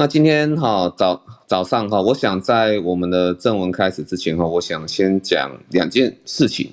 那今天哈早早上哈，我想在我们的正文开始之前哈，我想先讲两件事情。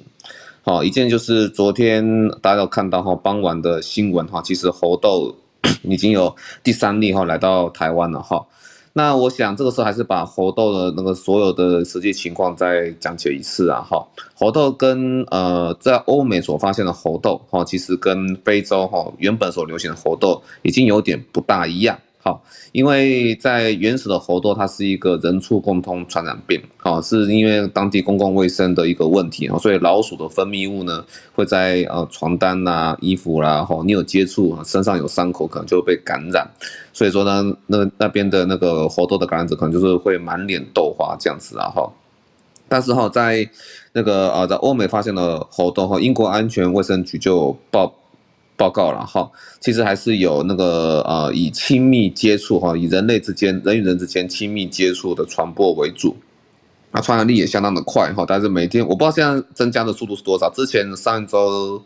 好，一件就是昨天大家有看到哈，傍晚的新闻哈，其实猴痘 已经有第三例哈来到台湾了哈。那我想这个时候还是把猴痘的那个所有的实际情况再讲解一次啊哈。猴痘跟呃在欧美所发现的猴痘哈，其实跟非洲哈原本所流行的猴痘已经有点不大一样。好，因为在原始的猴痘，它是一个人畜共通传染病，好，是因为当地公共卫生的一个问题啊，所以老鼠的分泌物呢会在呃床单呐、衣服啦，哈，你有接触，身上有伤口，可能就会被感染，所以说呢，那那边的那个猴痘的感染者可能就是会满脸痘花这样子啊，哈，但是哈，在那个呃在欧美发现的猴痘哈，英国安全卫生局就报。报告了哈，其实还是有那个呃，以亲密接触哈，以人类之间人与人之间亲密接触的传播为主，那传染力也相当的快哈，但是每天我不知道现在增加的速度是多少，之前上周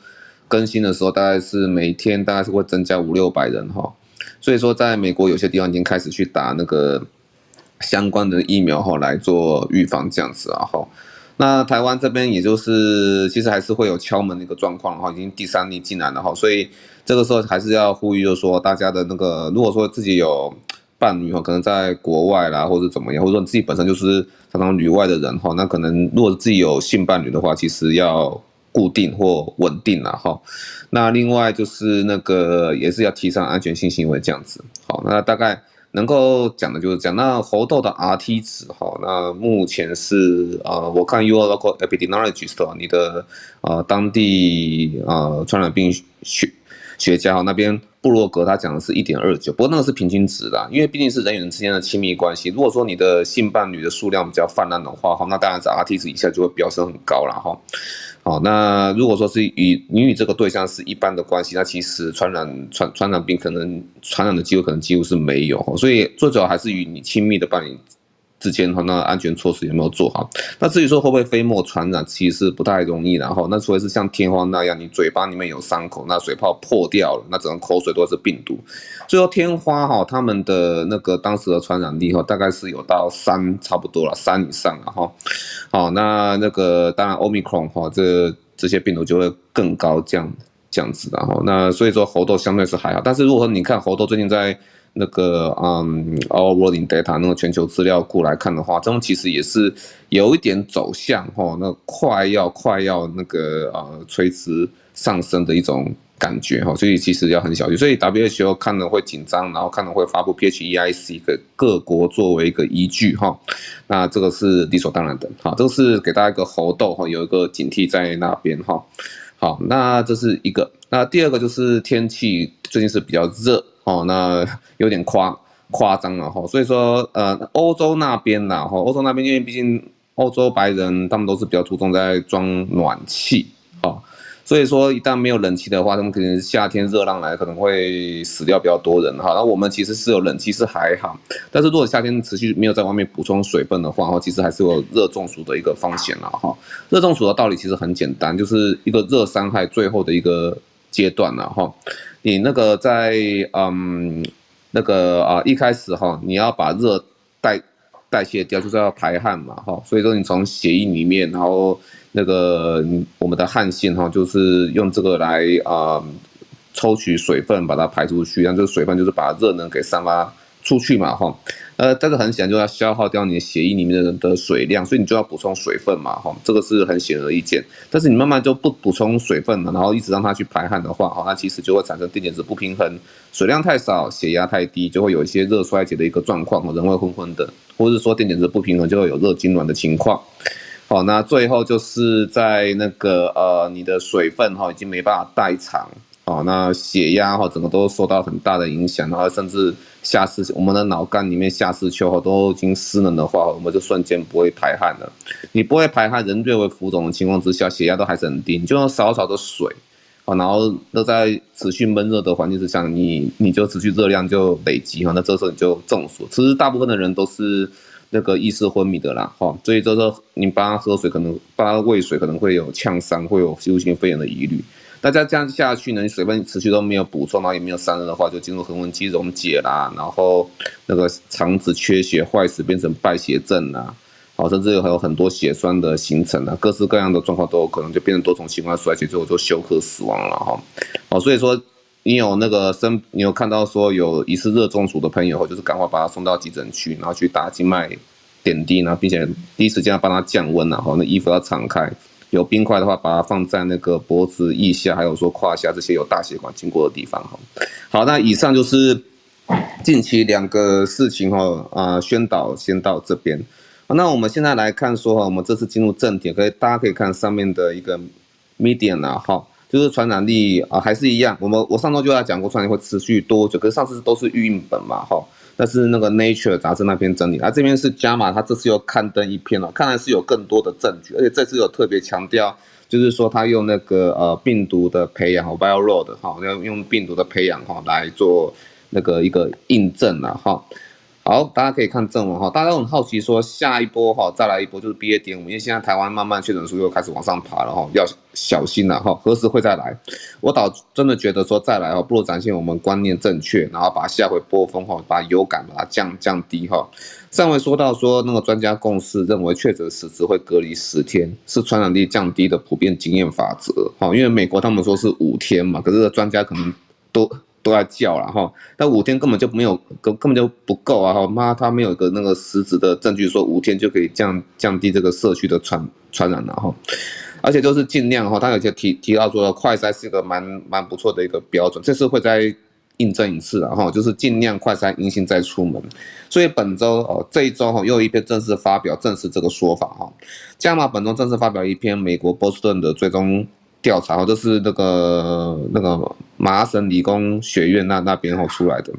更新的时候大概是每天大概是会增加五六百人哈，所以说在美国有些地方已经开始去打那个相关的疫苗哈来做预防这样子啊哈。那台湾这边也就是，其实还是会有敲门的一个状况哈，已经第三例进来了哈，所以这个时候还是要呼吁，就是说大家的那个，如果说自己有伴侣哈，可能在国外啦，或者怎么样，或者说你自己本身就是常常旅外的人哈，那可能如果自己有性伴侣的话，其实要固定或稳定了哈。那另外就是那个也是要提倡安全性行为这样子，好，那大概。能够讲的就是讲那猴痘的 Rt 值哈，那目前是呃，我看 Your local epidemiologist 你的呃当地呃传染病学学家哈那边布洛格他讲的是一点二九，不过那个是平均值啦，因为毕竟是人与人之间的亲密关系。如果说你的性伴侣的数量比较泛滥的话哈，那当然是 Rt 值一下就会飙升很高了哈。好，那如果说是与你与这个对象是一般的关系，那其实传染传传染病可能传染的机会可能几乎是没有，所以最主要还是与你亲密的伴侣之间哈，那安全措施有没有做好？那至于说会不会飞沫传染，其实不太容易。然后，那除非是像天花那样，你嘴巴里面有伤口，那水泡破掉了，那整个口水都是病毒。所以说天花哈，他们的那个当时的传染力哈，大概是有到三差不多了，三以上了哈。好，那那个当然欧米克戎哈，这这些病毒就会更高这样这样子的哈。那所以说猴痘相对是还好，但是如果你看猴痘最近在。那个嗯，Our World in Data 那个全球资料库来看的话，这种其实也是有一点走向哈，那快要快要那个呃垂直上升的一种感觉哈，所以其实要很小心。所以 WHO 看了会紧张，然后看了会发布 PHEIC 给各国作为一个依据哈。那这个是理所当然的哈，这个是给大家一个猴痘哈，有一个警惕在那边哈。好，那这是一个。那第二个就是天气最近是比较热。哦，那有点夸夸张了哈，所以说呃，欧洲那边呐哈，欧洲那边因为毕竟欧洲白人他们都是比较注重在装暖气，哈，所以说一旦没有冷气的话，他们可能夏天热浪来可能会死掉比较多人哈。那我们其实是有冷气是还好，但是如果夏天持续没有在外面补充水分的话，哈，其实还是有热中暑的一个风险了哈。热中暑的道理其实很简单，就是一个热伤害最后的一个阶段了哈。你那个在嗯那个啊一开始哈，你要把热代代谢掉，就是要排汗嘛哈，所以说你从血液里面，然后那个我们的汗腺哈，就是用这个来啊抽取水分，把它排出去，让这个水分就是把热能给散发出去嘛哈。呃，但是很显然就要消耗掉你的血液里面的的水量，所以你就要补充水分嘛，哈，这个是很显而易见。但是你慢慢就不补充水分了，然后一直让它去排汗的话，哈，那其实就会产生电解质不平衡，水量太少，血压太低，就会有一些热衰竭的一个状况，人会昏昏的，或者是说电解质不平衡就会有热痉挛的情况。好，那最后就是在那个呃，你的水分哈已经没办法代偿。哦，那血压哈，整个都受到很大的影响，然后甚至下次，我们的脑干里面下视丘哈都已经湿冷的话，我们就瞬间不会排汗了。你不会排汗，人略微浮肿的情况之下，血压都还是很低，你就用少少的水，啊，然后都在持续闷热的环境之下，你你就持续热量就累积哈，那这时候你就中暑。其实大部分的人都是那个意识昏迷的啦，哈，所以这时候你帮他喝水，可能帮他喂水，可能会有呛伤，会有吸入性肺炎的疑虑。大家这样下去呢，你水分持续都没有补充，然后也没有散热的话，就进入横纹肌溶解啦，然后那个肠子缺血坏死变成败血症啦，好，甚至还有很多血栓的形成啊，各式各样的状况都有可能就变成多重器官衰竭，最后就休克死亡了哈。好，所以说你有那个生，你有看到说有疑似热中暑的朋友，就是赶快把他送到急诊区，然后去打静脉点滴，然后并且第一时间要帮他降温，然后那衣服要敞开。有冰块的话，把它放在那个脖子腋下，还有说胯下这些有大血管经过的地方哈。好，那以上就是近期两个事情哈啊，宣导先到这边。那我们现在来看说哈，我们这次进入正题，可以大家可以看上面的一个 median 啊哈，就是传染力啊还是一样。我们我上周就要讲过传染力会持续多久，可是上次都是预印本嘛哈。但是那个 Nature 杂志那篇整理，啊这边是加码他这次又刊登一篇了，看来是有更多的证据，而且这次有特别强调，就是说他用那个呃病毒的培养，viral load 哈，要用病毒的培养哈来做那个一个印证了哈。好，大家可以看正文哈，大家都很好奇说下一波哈，再来一波就是 BA 点五，因为现在台湾慢慢确诊数又开始往上爬了哈，要小心了哈，何时会再来？我倒真的觉得说再来哈，不如展现我们观念正确，然后把下回波峰哈，把流感把它降降低哈。上回说到说那个专家共识认为确诊时只会隔离十天，是传染力降低的普遍经验法则哈，因为美国他们说是五天嘛，可是专家可能都。都在叫了哈，但五天根本就没有，根根本就不够啊！哈，妈，他没有一个那个实质的证据说五天就可以降降低这个社区的传传染了哈，而且就是尽量哈，他有些提提到说快筛是一个蛮蛮不错的一个标准，这次会再印证一次了哈，就是尽量快筛阴性再出门。所以本周哦，这一周哈又一篇正式发表证实这个说法哈，加码本周正式发表一篇美国波士顿的追踪。调查哦，这是那个那个麻省理工学院那那边后出来的，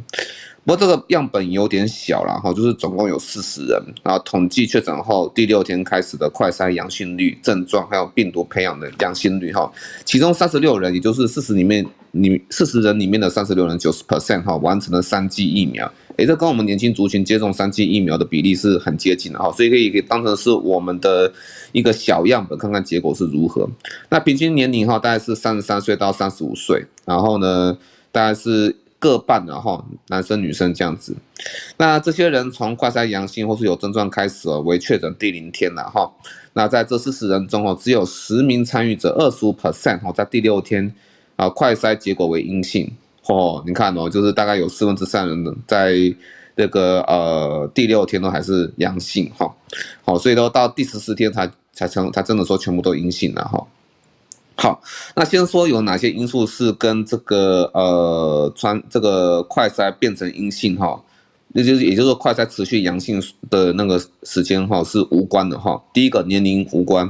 不过这个样本有点小了哈，就是总共有四十人，然后统计确诊后第六天开始的快筛阳性率、症状还有病毒培养的阳性率哈，其中三十六人，也就是四十里面，你四十人里面的三十六人，九十 percent 哈完成了三剂疫苗。诶，这跟我们年轻族群接种三剂疫苗的比例是很接近的哈，所以可以可以当成是我们的一个小样本，看看结果是如何。那平均年龄哈，大概是三十三岁到三十五岁，然后呢，大概是各半的哈，男生女生这样子。那这些人从快筛阳性或是有症状开始为确诊第零天了哈。那在这四十人中哦，只有十名参与者，二十五 percent 哈，在第六天啊，快筛结果为阴性。哦，你看哦，就是大概有四分之三人在这个呃第六天都还是阳性哈，好，所以都到第十四天才才成才真的说全部都阴性了哈。好，那先说有哪些因素是跟这个呃穿这个快筛变成阴性哈，那就是也就是说快筛持续阳性的那个时间哈是无关的哈。第一个年龄无关。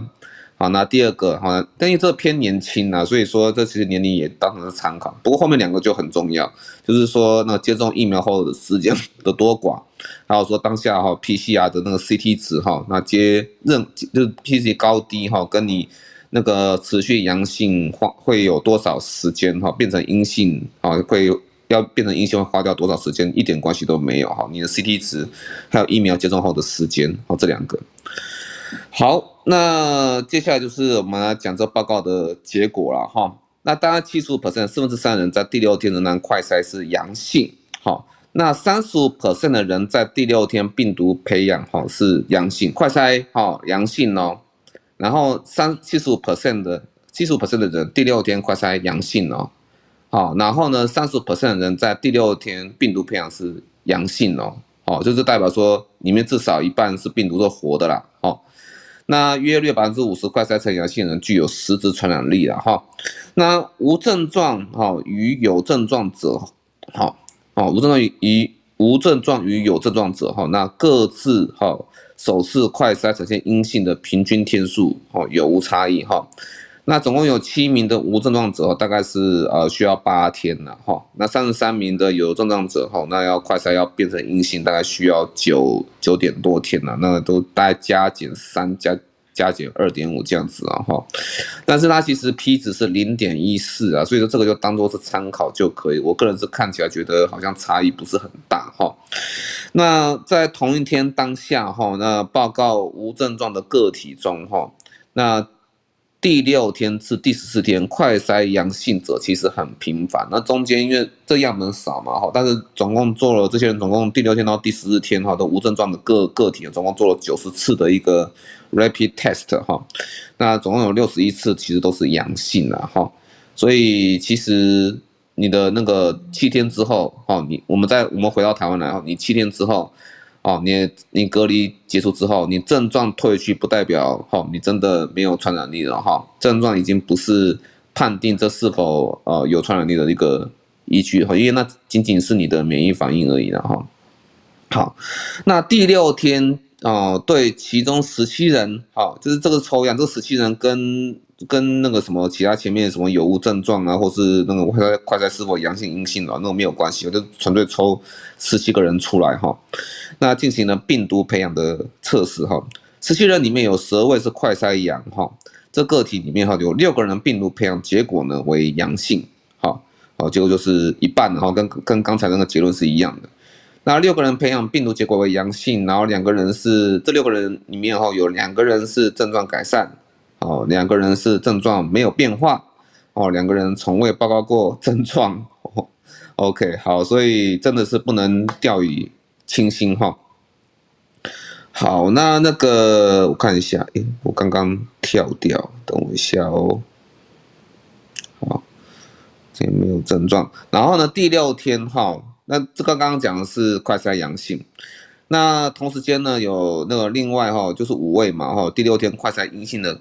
好，那第二个，好，但因为这偏年轻啊，所以说这其实年龄也当成是参考。不过后面两个就很重要，就是说那接种疫苗后的时间 的多寡，还有说当下哈 PCR 的那个 CT 值哈，那接任就是 P C 高低哈，跟你那个持续阳性花会有多少时间哈，变成阴性啊，会要变成阴性会花掉多少时间，一点关系都没有哈。你的 CT 值还有疫苗接种后的时间，好，这两个。好，那接下来就是我们来讲这报告的结果了哈。那当然七十五 percent 四分之三人在第六天仍然快筛是阳性，好，那三十五 percent 的人在第六天病毒培养哈是阳性，快筛哈阳性哦。然后三七十五 percent 的七十五 percent 的人第六天快筛阳性哦，好，然后呢三十五 percent 的人在第六天病毒培养是阳性哦，哦，就是代表说里面至少一半是病毒是活的啦，哦。那约略百分之五十快筛呈阳性人具有实质传染力了哈。那无症状哈与有症状者，哈哦无症状与无症状与有症状者哈，那各自哈首次快筛呈现阴性的平均天数哈有无差异哈。那总共有七名的无症状者，大概是呃需要八天了哈。那三十三名的有症状者哈，那要快筛要变成阴性，大概需要九九点多天了。那都大概加减三加加减二点五这样子啊哈。但是它其实 P 值是零点一四啊，所以说这个就当做是参考就可以。我个人是看起来觉得好像差异不是很大哈。那在同一天当下哈，那报告无症状的个体中哈，那。第六天至第十四天快筛阳性者其实很频繁，那中间因为这样本少嘛哈，但是总共做了这些人总共第六天到第十四天哈都无症状的个个体，总共做了九十次的一个 rapid test 哈，那总共有六十一次其实都是阳性了哈，所以其实你的那个七天之后哈，你我们在我们回到台湾来哈，你七天之后。哦，你你隔离结束之后，你症状退去不代表哈，你真的没有传染力了哈。症状已经不是判定这是否呃有传染力的一个依据哈，因为那仅仅是你的免疫反应而已了哈。好，那第六天哦，对，其中十七人，哈，就是这个抽样，这十七人跟。跟那个什么其他前面什么有无症状啊，或是那个快筛快筛是否阳性阴性啊，那个没有关系，我就纯粹抽十七个人出来哈，那进行了病毒培养的测试哈，十七人里面有十二位是快筛阳哈，这个体里面哈有六个人病毒培养结果呢为阳性，好，好，结果就是一半哈，跟跟刚才那个结论是一样的，那六个人培养病毒结果为阳性，然后两个人是这六个人里面哈有两个人是症状改善。哦，两个人是症状没有变化，哦，两个人从未报告过症状，哦，OK，好，所以真的是不能掉以轻心哈。好，那那个我看一下，诶，我刚刚跳掉，等我一下哦。好，这没有症状，然后呢，第六天哈，那这个刚刚讲的是快筛阳性，那同时间呢有那个另外哈，就是五位嘛哈，第六天快筛阴性的。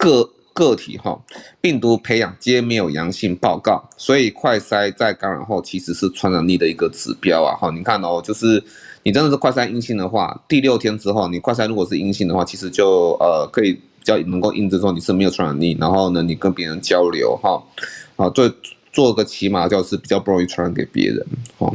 个个体哈，病毒培养皆没有阳性报告，所以快筛在感染后其实是传染力的一个指标啊哈。你看哦，就是你真的是快筛阴性的话，第六天之后你快筛如果是阴性的话，其实就呃可以比较能够印证说你是没有传染力，然后呢你跟别人交流哈，啊做做个起码就是比较不容易传染给别人哈。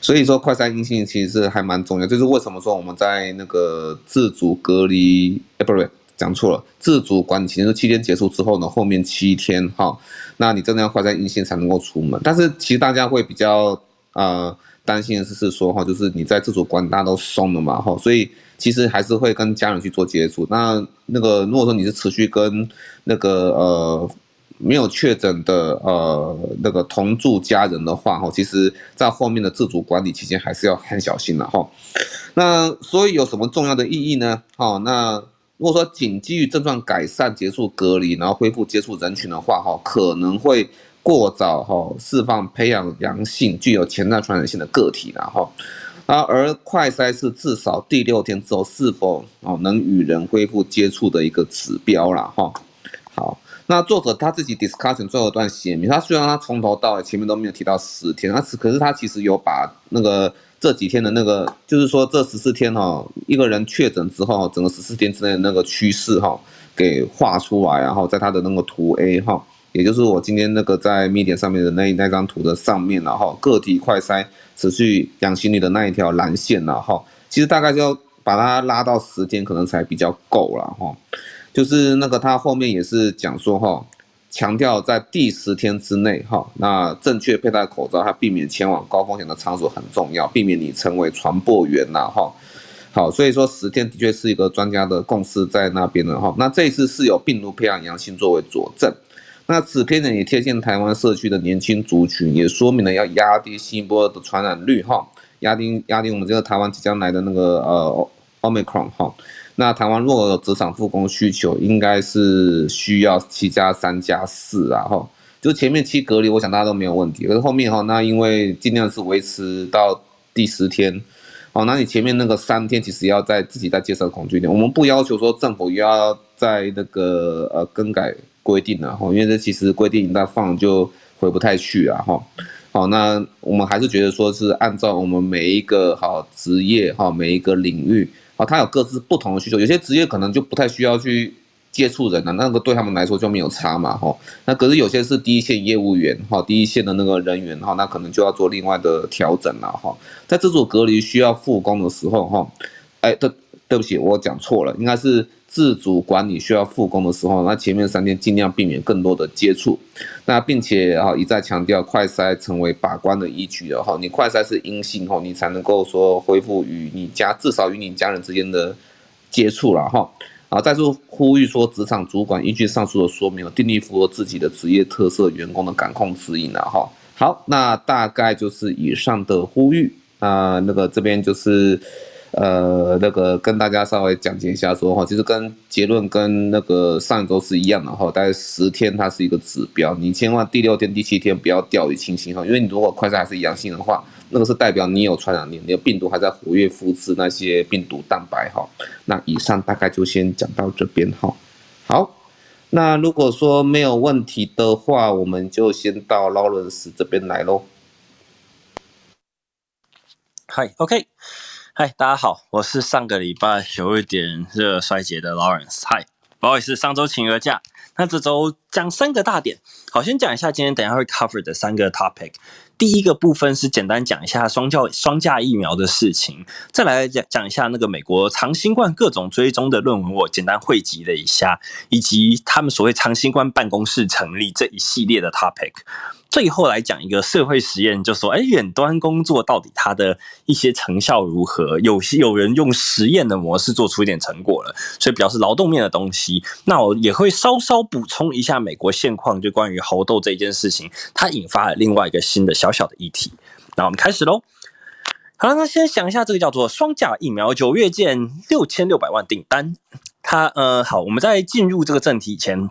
所以说快筛阴性其实是还蛮重要，就是为什么说我们在那个自主隔离哎不对。讲错了，自主管理期是七天结束之后呢，后面七天哈，那你真的要快在阴性才能够出门。但是其实大家会比较呃担心的是是说哈，就是你在自主管大家都松了嘛哈，所以其实还是会跟家人去做接触。那那个如果说你是持续跟那个呃没有确诊的呃那个同住家人的话哈，其实在后面的自主管理期间还是要很小心的哈。那所以有什么重要的意义呢？哈，那。如果说仅基于症状改善结束隔离，然后恢复接触人群的话，哈，可能会过早哈释放培养阳性、具有潜在传染性的个体然后，啊，而快筛是至少第六天之后是否哦能与人恢复接触的一个指标了哈。好，那作者他自己 discussion 最后一段写明，他虽然他从头到尾前面都没有提到十天，他是可是他其实有把那个。这几天的那个，就是说这十四天哈，一个人确诊之后，整个十四天之内的那个趋势哈，给画出来，然后在他的那个图 A 哈，也就是我今天那个在 Medium 上面的那那张图的上面，然后个体快筛持续阳性率的那一条蓝线了哈，其实大概就要把它拉到十天，可能才比较够了哈，就是那个他后面也是讲说哈。强调在第十天之内，哈，那正确佩戴口罩，还避免前往高风险的场所很重要，避免你成为传播源呐，哈。好，所以说十天的确是一个专家的共识在那边的哈。那这一次是有病毒培养阳性作为佐证，那此篇呢也贴近台湾社区的年轻族群，也说明了要压低新一波的传染率，哈，压低压低我们这个台湾即将来的那个呃 Omicron 哈。那台湾如果有职场复工需求，应该是需要七加三加四啊，哈，就前面七隔离，我想大家都没有问题。可是后面哈，那因为尽量是维持到第十天，哦，那你前面那个三天其实要在自己再接受恐惧点。我们不要求说政府又要在那个呃更改规定了哈，因为这其实规定一旦放就回不太去啊，哈。好，那我们还是觉得说是按照我们每一个好职业哈，每一个领域。他有各自不同的需求，有些职业可能就不太需要去接触人了，那个对他们来说就没有差嘛，哈。那可是有些是第一线业务员，哈，第一线的那个人员，哈，那可能就要做另外的调整了，哈。在自主隔离需要复工的时候，哈，哎，对，对不起，我讲错了，应该是。自主管理需要复工的时候，那前面三天尽量避免更多的接触，那并且哈一再强调快筛成为把关的依据了哈，你快筛是阴性后，你才能够说恢复与你家至少与你家人之间的接触了哈。啊，再次呼吁说，职场主管依据上述的说明，订立符合自己的职业特色员工的感控指引了哈。好，那大概就是以上的呼吁啊，那个这边就是。呃，那个跟大家稍微讲解一下说哈，其实跟结论跟那个上一周是一样的哈，大概十天它是一个指标，你千万第六天、第七天不要掉以轻心哈，因为你如果快筛还是阳性的话，那个是代表你有传染力，你的病毒还在活跃复制那些病毒蛋白哈。那以上大概就先讲到这边哈。好，那如果说没有问题的话，我们就先到劳伦斯这边来喽。嗨，OK。嗨，大家好，我是上个礼拜有一点热衰竭的 Lawrence。嗨，不好意思，上周请了假。那这周讲三个大点，好，先讲一下今天等下会 cover 的三个 topic。第一个部分是简单讲一下双教双价疫苗的事情，再来讲讲一下那个美国长新冠各种追踪的论文，我简单汇集了一下，以及他们所谓长新冠办公室成立这一系列的 topic。最后来讲一个社会实验，就说，哎，远端工作到底它的一些成效如何？有些有人用实验的模式做出一点成果了，所以比较是劳动面的东西。那我也会稍稍补充一下美国现况，就关于猴痘这件事情，它引发了另外一个新的小小的议题。那我们开始喽。好了，那先想一下这个叫做双价疫苗，九月见六千六百万订单。它呃，好，我们在进入这个正题以前。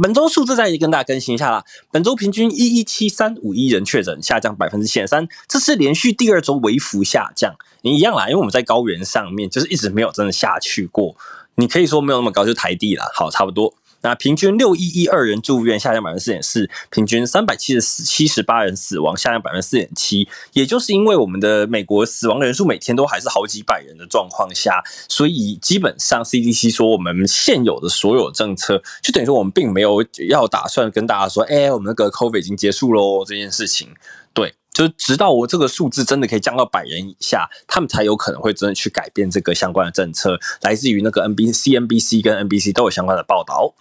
本周数字再跟大家更新一下啦。本周平均一一七三五一人确诊，下降百分之七点三，这是连续第二周微幅下降。你一样啦，因为我们在高原上面，就是一直没有真的下去过。你可以说没有那么高，就是台地啦。好，差不多。那平均六一一二人住院，下降百分之四点四，平均三百七十四七十八人死亡，下降百分之四点七。也就是因为我们的美国死亡人数每天都还是好几百人的状况下，所以基本上 CDC 说我们现有的所有政策，就等于说我们并没有要打算跟大家说，哎，我们那个 COVID 已经结束喽这件事情，就直到我这个数字真的可以降到百人以下，他们才有可能会真的去改变这个相关的政策。来自于那个 NBC、NBC 跟 NBC 都有相关的报道。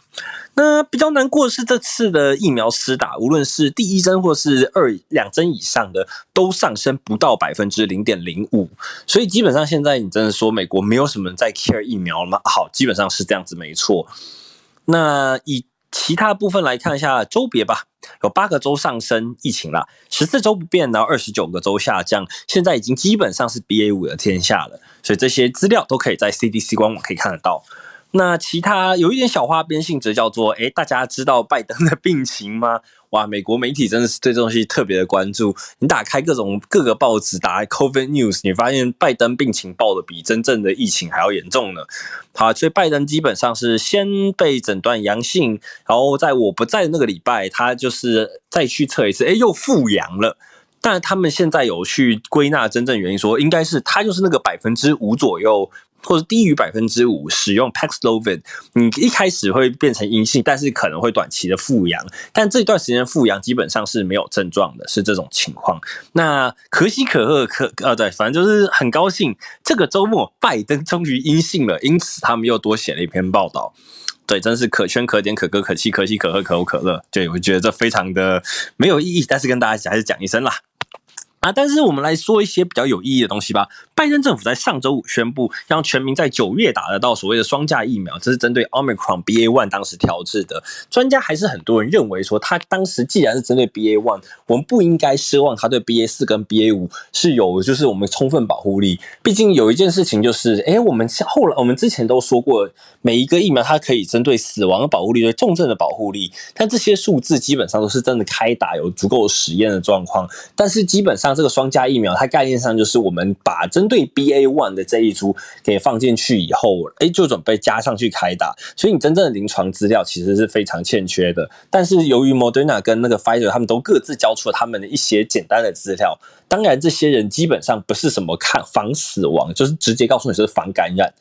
那比较难过的是，这次的疫苗施打，无论是第一针或是二两针以上的，都上升不到百分之零点零五。所以基本上现在你真的说美国没有什么人在 care 疫苗了吗？好，基本上是这样子，没错。那以其他部分来看一下周别吧，有八个州上升疫情了，十四州不变，然后二十九个州下降，现在已经基本上是 BA 五的天下了，所以这些资料都可以在 CDC 官网可以看得到。那其他有一点小花边性质，叫做诶，大家知道拜登的病情吗？哇，美国媒体真的是对这东西特别的关注。你打开各种各个报纸，打开 COVID News，你发现拜登病情报的比真正的疫情还要严重呢。好，所以拜登基本上是先被诊断阳性，然后在我不在那个礼拜，他就是再去测一次，诶，又复阳了。但他们现在有去归纳真正原因，说应该是他就是那个百分之五左右。或者低于百分之五使用 Paxlovid，你一开始会变成阴性，但是可能会短期的复阳，但这段时间复阳基本上是没有症状的，是这种情况。那可喜可贺，可呃对，反正就是很高兴，这个周末拜登终于阴性了，因此他们又多写了一篇报道。对，真是可圈可点，可歌可泣，可喜可贺，可口可乐。对，我觉得这非常的没有意义，但是跟大家讲还是讲一声啦。啊，但是我们来说一些比较有意义的东西吧。拜登政府在上周五宣布，让全民在九月打得到所谓的双价疫苗，这是针对 Omicron BA one 当时调制的。专家还是很多人认为说，他当时既然是针对 BA one，我们不应该奢望他对 BA 四跟 BA 五是有就是我们充分保护力。毕竟有一件事情就是，哎，我们后来我们之前都说过，每一个疫苗它可以针对死亡的保护力、对重症的保护力，但这些数字基本上都是真的开打有足够实验的状况。但是基本上。这个双价疫苗，它概念上就是我们把针对 BA one 的这一株给放进去以后，哎，就准备加上去开打。所以你真正的临床资料其实是非常欠缺的。但是由于 Moderna 跟那个 Pfizer 他们都各自交出了他们的一些简单的资料，当然这些人基本上不是什么看防死亡，就是直接告诉你是防感染。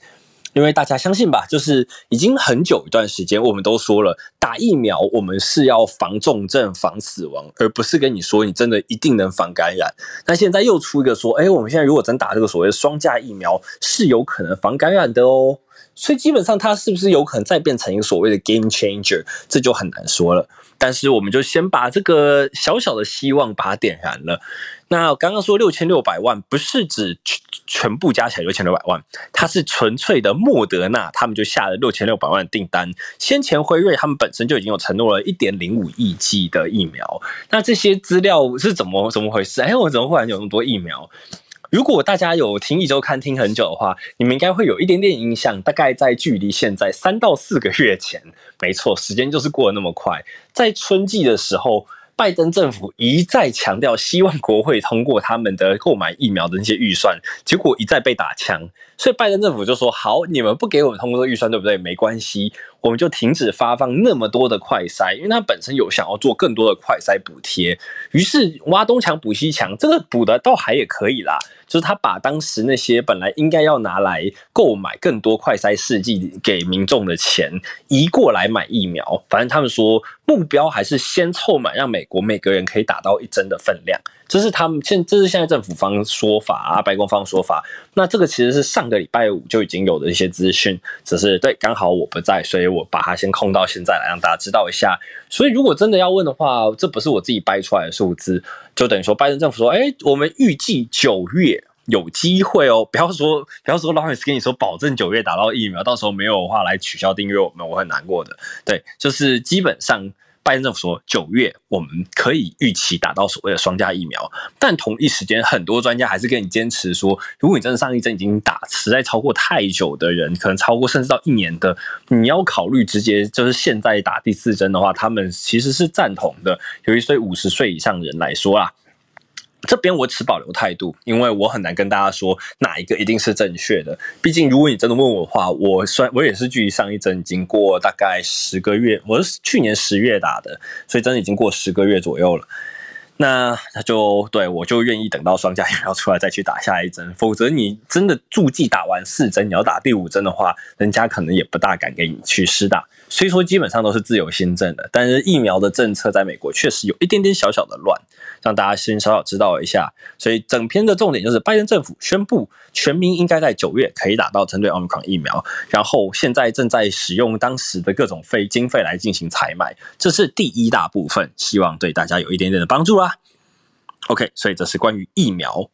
因为大家相信吧，就是已经很久一段时间，我们都说了，打疫苗我们是要防重症、防死亡，而不是跟你说你真的一定能防感染。那现在又出一个说，哎，我们现在如果真打这个所谓的双价疫苗，是有可能防感染的哦。所以基本上它是不是有可能再变成一个所谓的 game changer，这就很难说了。但是我们就先把这个小小的希望把它点燃了。那刚刚说六千六百万，不是指全部加起来六千六百万，它是纯粹的莫德纳，他们就下了六千六百万订单。先前辉瑞他们本身就已经有承诺了一点零五亿剂的疫苗。那这些资料是怎么怎么回事？哎，我怎么忽然有那么多疫苗？如果大家有听一周刊听很久的话，你们应该会有一点点印象，大概在距离现在三到四个月前，没错，时间就是过得那么快，在春季的时候。拜登政府一再强调，希望国会通过他们的购买疫苗的那些预算，结果一再被打枪，所以拜登政府就说：“好，你们不给我们通过预算，对不对？没关系，我们就停止发放那么多的快筛，因为他本身有想要做更多的快筛补贴。于是挖东墙补西墙，这个补的倒还也可以啦。”就是他把当时那些本来应该要拿来购买更多快筛试剂给民众的钱移过来买疫苗，反正他们说目标还是先凑满，让美国每个人可以打到一针的分量。这是他们现这是现在政府方说法啊，白宫方说法。那这个其实是上个礼拜五就已经有的一些资讯，只是对刚好我不在，所以我把它先空到现在来让大家知道一下。所以如果真的要问的话，这不是我自己掰出来的数字。就等于说，拜登政府说：“哎、我们预计九月有机会哦，不要说不要说，Lawrence 跟你说保证九月打到疫苗，到时候没有的话来取消订阅我们，我很难过的。对，就是基本上，拜登政府说九月我们可以预期打到所谓的双价疫苗，但同一时间，很多专家还是跟你坚持说，如果你真的上一针已经打实在超过太久的人，可能超过甚至到一年的，你要考虑直接就是现在打第四针的话，他们其实是赞同的。尤其对五十岁以上人来说啦。”这边我持保留态度，因为我很难跟大家说哪一个一定是正确的。毕竟，如果你真的问我的话，我算我也是距离上一针已经过大概十个月，我是去年十月打的，所以真的已经过十个月左右了。那他就对我就愿意等到双价疫苗出来再去打下一针，否则你真的注剂打完四针，你要打第五针的话，人家可能也不大敢给你去施打。虽说基本上都是自由新政的，但是疫苗的政策在美国确实有一点点小小的乱，让大家先稍稍知道一下。所以整篇的重点就是，拜登政府宣布全民应该在九月可以打到针对奥密克戎疫苗，然后现在正在使用当时的各种费经费来进行采买，这是第一大部分，希望对大家有一点点的帮助啦。OK，所以这是关于疫苗。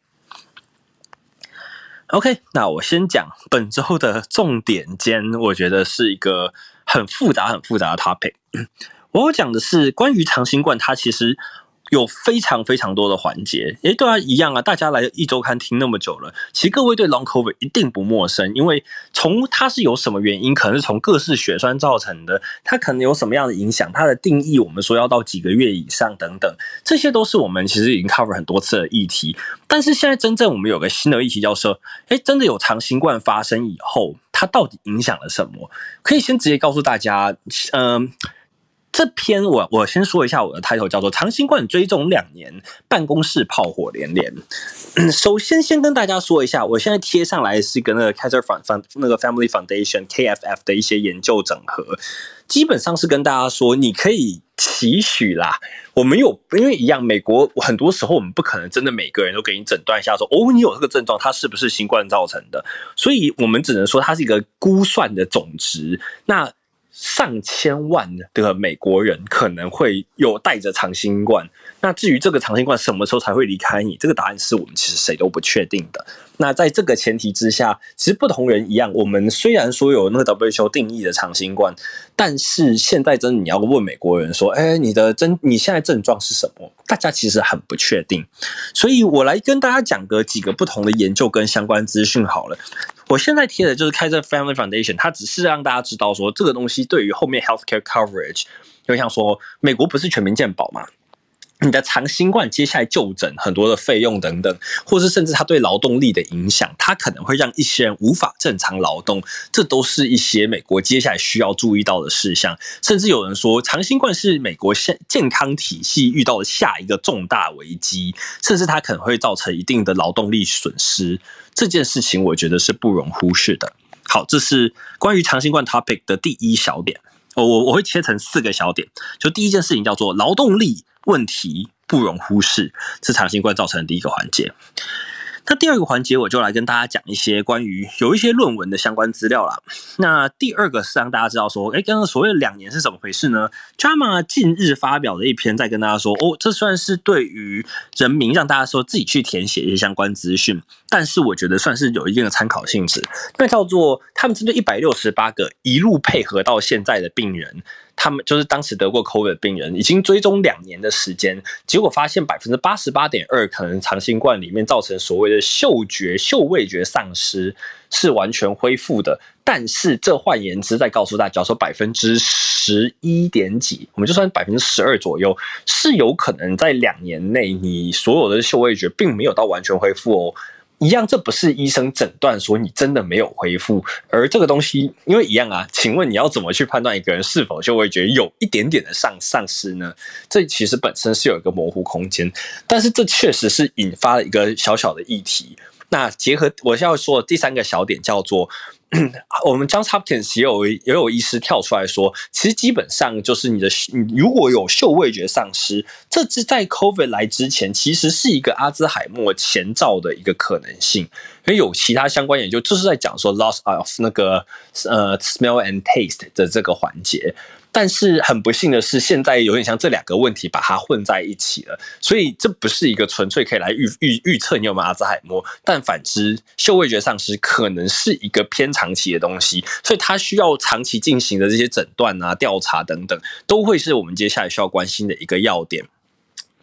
OK，那我先讲本周的重点间，我觉得是一个。很复杂、很复杂的 topic。我要讲的是关于长新冠，它其实有非常非常多的环节。诶，对啊，一样啊。大家来一周刊听那么久了，其实各位对 Long COVID 一定不陌生，因为从它是有什么原因，可能是从各式血栓造成的，它可能有什么样的影响，它的定义我们说要到几个月以上等等，这些都是我们其实已经 cover 很多次的议题。但是现在真正我们有个新的议题，叫说，诶，真的有长新冠发生以后。它到底影响了什么？可以先直接告诉大家，嗯、这篇我我先说一下我的 title 叫做“长新冠追踪两年，办公室炮火连连”。首先，先跟大家说一下，我现在贴上来是跟那个 Kaiser Fund 那个 Family Foundation KFF 的一些研究整合，基本上是跟大家说，你可以。期许啦，我们有，因为一样，美国很多时候我们不可能真的每个人都给你诊断一下说，哦，你有这个症状，它是不是新冠造成的？所以我们只能说它是一个估算的总值。那上千万的美国人可能会有带着长新冠，那至于这个长新冠什么时候才会离开你，这个答案是我们其实谁都不确定的。那在这个前提之下，其实不同人一样，我们虽然说有那个 WHO 定义的长新冠，但是现在真的你要问美国人说，哎，你的症你现在症状是什么？大家其实很不确定。所以我来跟大家讲个几个不同的研究跟相关资讯好了。我现在贴的就是开这 Family Foundation，它只是让大家知道说这个东西对于后面 healthcare coverage，就像说美国不是全民健保嘛，你的长新冠接下来就诊很多的费用等等，或是甚至它对劳动力的影响，它可能会让一些人无法正常劳动，这都是一些美国接下来需要注意到的事项。甚至有人说，长新冠是美国现健康体系遇到的下一个重大危机，甚至它可能会造成一定的劳动力损失。这件事情我觉得是不容忽视的。好，这是关于长新冠 topic 的第一小点。我我我会切成四个小点。就第一件事情叫做劳动力问题不容忽视，是长新冠造成的第一个环节。那第二个环节，我就来跟大家讲一些关于有一些论文的相关资料啦。那第二个是让大家知道说，哎，刚刚所谓的两年是怎么回事呢？JAMA 近日发表的一篇，在跟大家说，哦，这算是对于人民让大家说自己去填写一些相关资讯，但是我觉得算是有一定的参考性质。那叫做他们针对一百六十八个一路配合到现在的病人。他们就是当时得过 COVID 的病人，已经追踪两年的时间，结果发现百分之八十八点二可能长新冠里面造成所谓的嗅觉、嗅味觉丧失是完全恢复的。但是这换言之，再告诉大家说百分之十一点几，我们就算百分之十二左右，是有可能在两年内你所有的嗅味觉并没有到完全恢复哦。一样，这不是医生诊断说你真的没有恢复，而这个东西，因为一样啊，请问你要怎么去判断一个人是否就会觉得有一点点的丧丧失呢？这其实本身是有一个模糊空间，但是这确实是引发了一个小小的议题。那结合我现在要说的第三个小点叫做。我们 Johns Hopkins 也有也有医师跳出来说，其实基本上就是你的，你如果有嗅味觉丧失，这是在 COVID 来之前，其实是一个阿兹海默前兆的一个可能性。因为有其他相关研究，就是在讲说 loss of 那个呃 smell and taste 的这个环节。但是很不幸的是，现在有点像这两个问题把它混在一起了，所以这不是一个纯粹可以来预预预测你有没有阿兹海默。但反之，嗅味觉丧失可能是一个偏长期的东西，所以它需要长期进行的这些诊断啊、调查等等，都会是我们接下来需要关心的一个要点。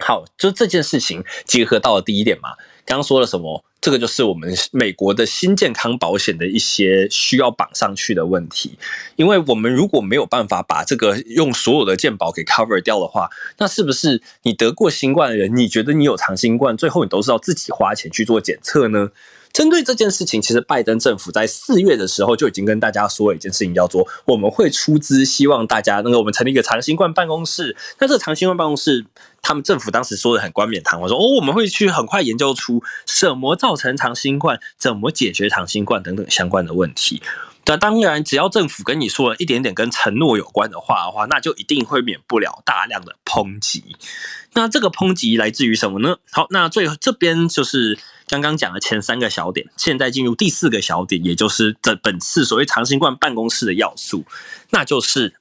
好，就这件事情结合到了第一点嘛，刚刚说了什么？这个就是我们美国的新健康保险的一些需要绑上去的问题，因为我们如果没有办法把这个用所有的健保给 cover 掉的话，那是不是你得过新冠的人，你觉得你有长新冠，最后你都是要自己花钱去做检测呢？针对这件事情，其实拜登政府在四月的时候就已经跟大家说了一件事情，叫做我们会出资，希望大家那个我们成立一个长新冠办公室。那这个长新冠办公室，他们政府当时说的很冠冕堂皇，说哦，我们会去很快研究出什么造成长新冠，怎么解决长新冠等等相关的问题。那当然，只要政府跟你说了一点点跟承诺有关的话的话，那就一定会免不了大量的抨击。那这个抨击来自于什么呢？好，那最后这边就是。刚刚讲的前三个小点，现在进入第四个小点，也就是这本次所谓长新冠办公室的要素，那就是，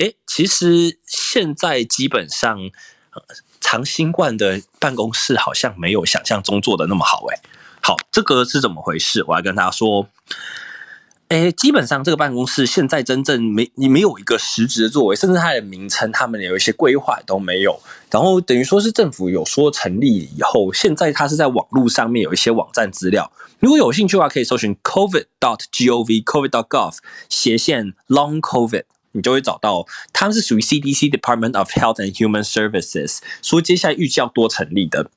哎，其实现在基本上，长新冠的办公室好像没有想象中做的那么好，哎，好，这个是怎么回事？我来跟大家说。诶，基本上这个办公室现在真正没你没有一个实质的作为，甚至它的名称，他们有一些规划都没有。然后等于说是政府有说成立以后，现在它是在网络上面有一些网站资料。如果有兴趣的话，可以搜寻 covid dot gov covid dot gov 斜线 long covid，你就会找到。他们是属于 CDC Department of Health and Human Services，说接下来预计要多成立的。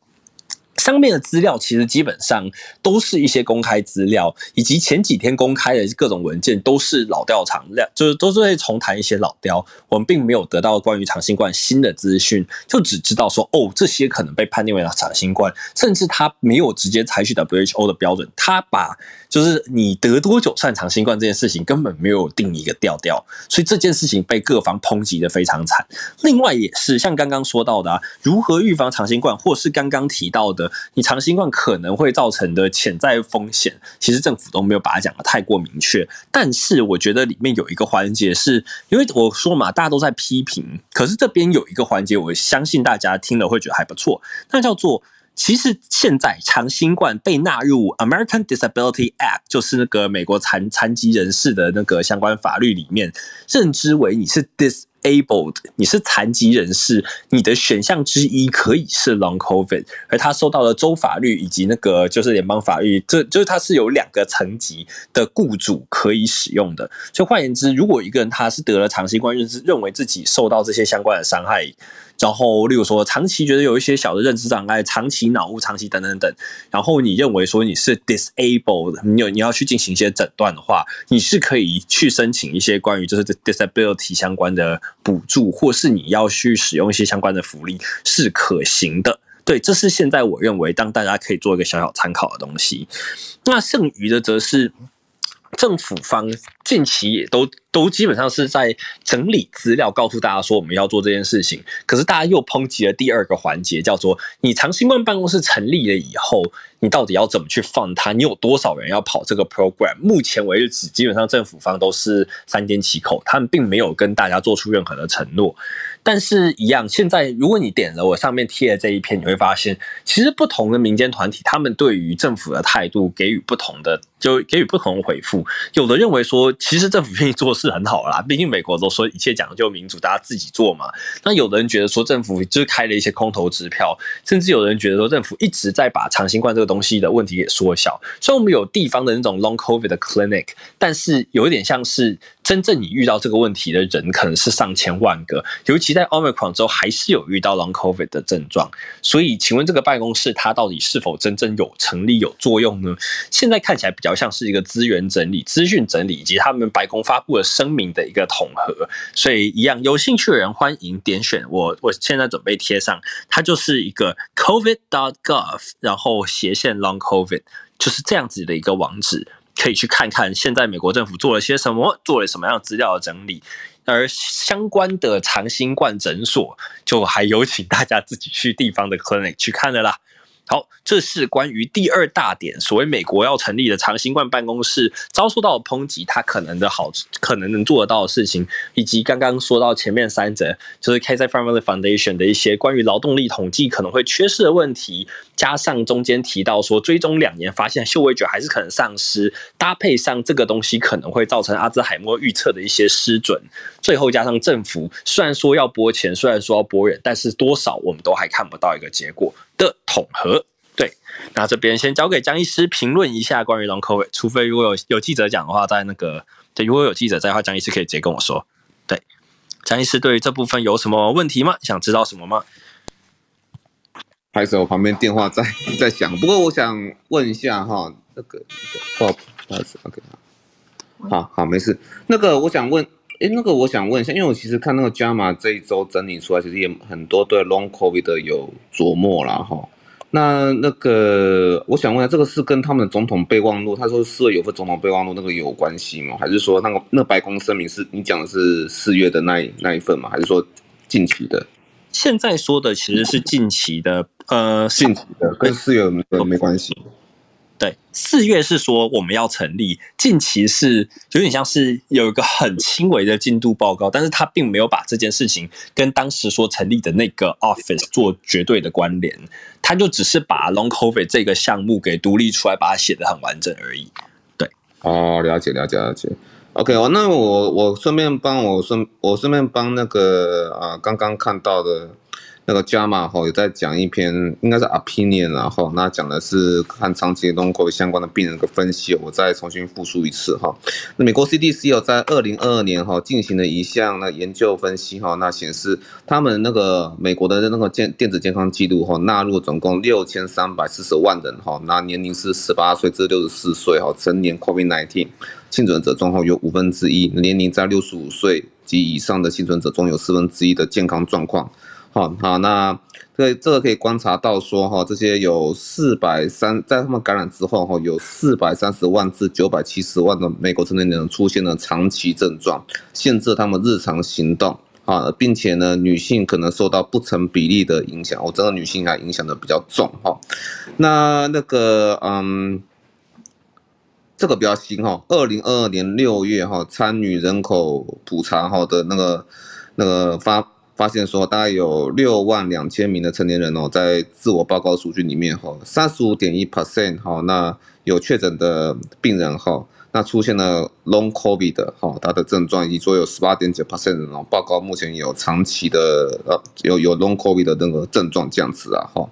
上面的资料其实基本上都是一些公开资料，以及前几天公开的各种文件都是老调常亮，就是都是会重谈一些老调。我们并没有得到关于长新冠新的资讯，就只知道说哦，这些可能被判定为长新冠，甚至他没有直接采取 WHO 的标准，他把就是你得多久算长新冠这件事情根本没有定一个调调，所以这件事情被各方抨击的非常惨。另外也是像刚刚说到的啊，如何预防长新冠，或是刚刚提到的。你长新冠可能会造成的潜在风险，其实政府都没有把它讲得太过明确。但是我觉得里面有一个环节是，因为我说嘛，大家都在批评，可是这边有一个环节，我相信大家听了会觉得还不错，那叫做其实现在长新冠被纳入 American Disability Act，就是那个美国残残疾人士的那个相关法律里面，认知为你是 dis。Abled，你是残疾人士，你的选项之一可以是 Long COVID，而他受到了州法律以及那个就是联邦法律，这就是它是有两个层级的雇主可以使用的。就换言之，如果一个人他是得了长新冠，认知认为自己受到这些相关的伤害。然后，例如说，长期觉得有一些小的认知障碍，长期脑雾，长期等等等。然后你认为说你是 disabled，你有你要去进行一些诊断的话，你是可以去申请一些关于就是 disability 相关的补助，或是你要去使用一些相关的福利是可行的。对，这是现在我认为当大家可以做一个小小参考的东西。那剩余的则是政府方近期也都都基本上是在整理资料，告诉大家说我们要做这件事情。可是大家又抨击了第二个环节，叫做你长新冠办公室成立了以后，你到底要怎么去放它？你有多少人要跑这个 program？目前为止，基本上政府方都是三缄其口，他们并没有跟大家做出任何的承诺。但是，一样，现在如果你点了我上面贴的这一篇，你会发现，其实不同的民间团体，他们对于政府的态度给予不同的，就给予不同的回复。有的认为说，其实政府愿意做事很好啦，毕竟美国都说一切讲究民主，大家自己做嘛。那有的人觉得说，政府就是开了一些空头支票，甚至有人觉得说，政府一直在把长新冠这个东西的问题给缩小。虽然我们有地方的那种 long covid 的 clinic，但是有一点像是。真正你遇到这个问题的人可能是上千万个，尤其在 Omicron 之后还是有遇到 Long COVID 的症状，所以请问这个办公室它到底是否真正有成立有作用呢？现在看起来比较像是一个资源整理、资讯整理以及他们白宫发布的声明的一个统合，所以一样有兴趣的人欢迎点选我，我现在准备贴上，它就是一个 COVID.gov，然后斜线 Long COVID，就是这样子的一个网址。可以去看看现在美国政府做了些什么，做了什么样资料的整理，而相关的长新冠诊所，就还有请大家自己去地方的 clinic 去看了啦。好，这是关于第二大点，所谓美国要成立的长新冠办公室遭受到抨击，它可能的好，可能能做得到的事情，以及刚刚说到前面三者，就是 Kaiser Family Foundation 的一些关于劳动力统计可能会缺失的问题，加上中间提到说追踪两年发现嗅味觉还是可能丧失，搭配上这个东西可能会造成阿兹海默预测的一些失准，最后加上政府虽然说要拨钱，虽然说要拨人，但是多少我们都还看不到一个结果。的统合，对，那这边先交给江医师评论一下关于 Long COVID，除非如果有有记者讲的话，在那个对，如果有记者在的话，江医师可以直接跟我说。对，江医师对于这部分有什么问题吗？想知道什么吗？还是我旁边电话在在响，不过我想问一下哈，那个不好意思，OK，好好没事，那个我想问。哎，那个我想问一下，因为我其实看那个 JAMA 这一周整理出来，其实也很多对 Long COVID 的有琢磨啦哈。那那个我想问一下，这个是跟他们的总统备忘录，他说四月有份总统备忘录那个有关系吗？还是说那个那白宫声明是你讲的是四月的那一那一份吗？还是说近期的？现在说的其实是近期的，呃，近期的跟四月没没关系。对，四月是说我们要成立，近期是有点像是有一个很轻微的进度报告，但是他并没有把这件事情跟当时说成立的那个 office 做绝对的关联，他就只是把 Long COVID 这个项目给独立出来，把它写得很完整而已。对，哦，了解了解了解。OK，哦，那我我顺便帮我顺我顺便帮那个啊刚刚看到的。那个 JAMA 哈有在讲一篇，应该是 opinion 然后那讲的是看长期 long COVID 相关的病人的分析，我再重新复述一次哈。那美国 CDC 有在二零二二年哈进行了一项那研究分析哈，那显示他们那个美国的那个健电子健康记录哈纳入总共六千三百四十万人哈，那年龄是十八岁至六十四岁哈，成年 COVID-19 幸存者中哈有五分之一年龄在六十五岁及以上的幸存者中有四分之一的健康状况。好好，那这这个可以观察到说哈，这些有四百三，在他们感染之后哈，有四百三十万至九百七十万的美国成年人出现了长期症状，限制他们日常行动啊，并且呢，女性可能受到不成比例的影响，我这个女性还影响的比较重哈。那那个嗯，这个比较新哈，二零二二年六月哈，参与人口普查哈的那个那个发。发现说，大概有六万两千名的成年人哦，在自我报告数据里面哈，三十五点一 percent 哈，那有确诊的病人哈，那出现了 long COVID 的哈，他的症状以及说有十八点九 percent 人，报告目前有长期的呃有有 long COVID 的那个症状这样子啊哈。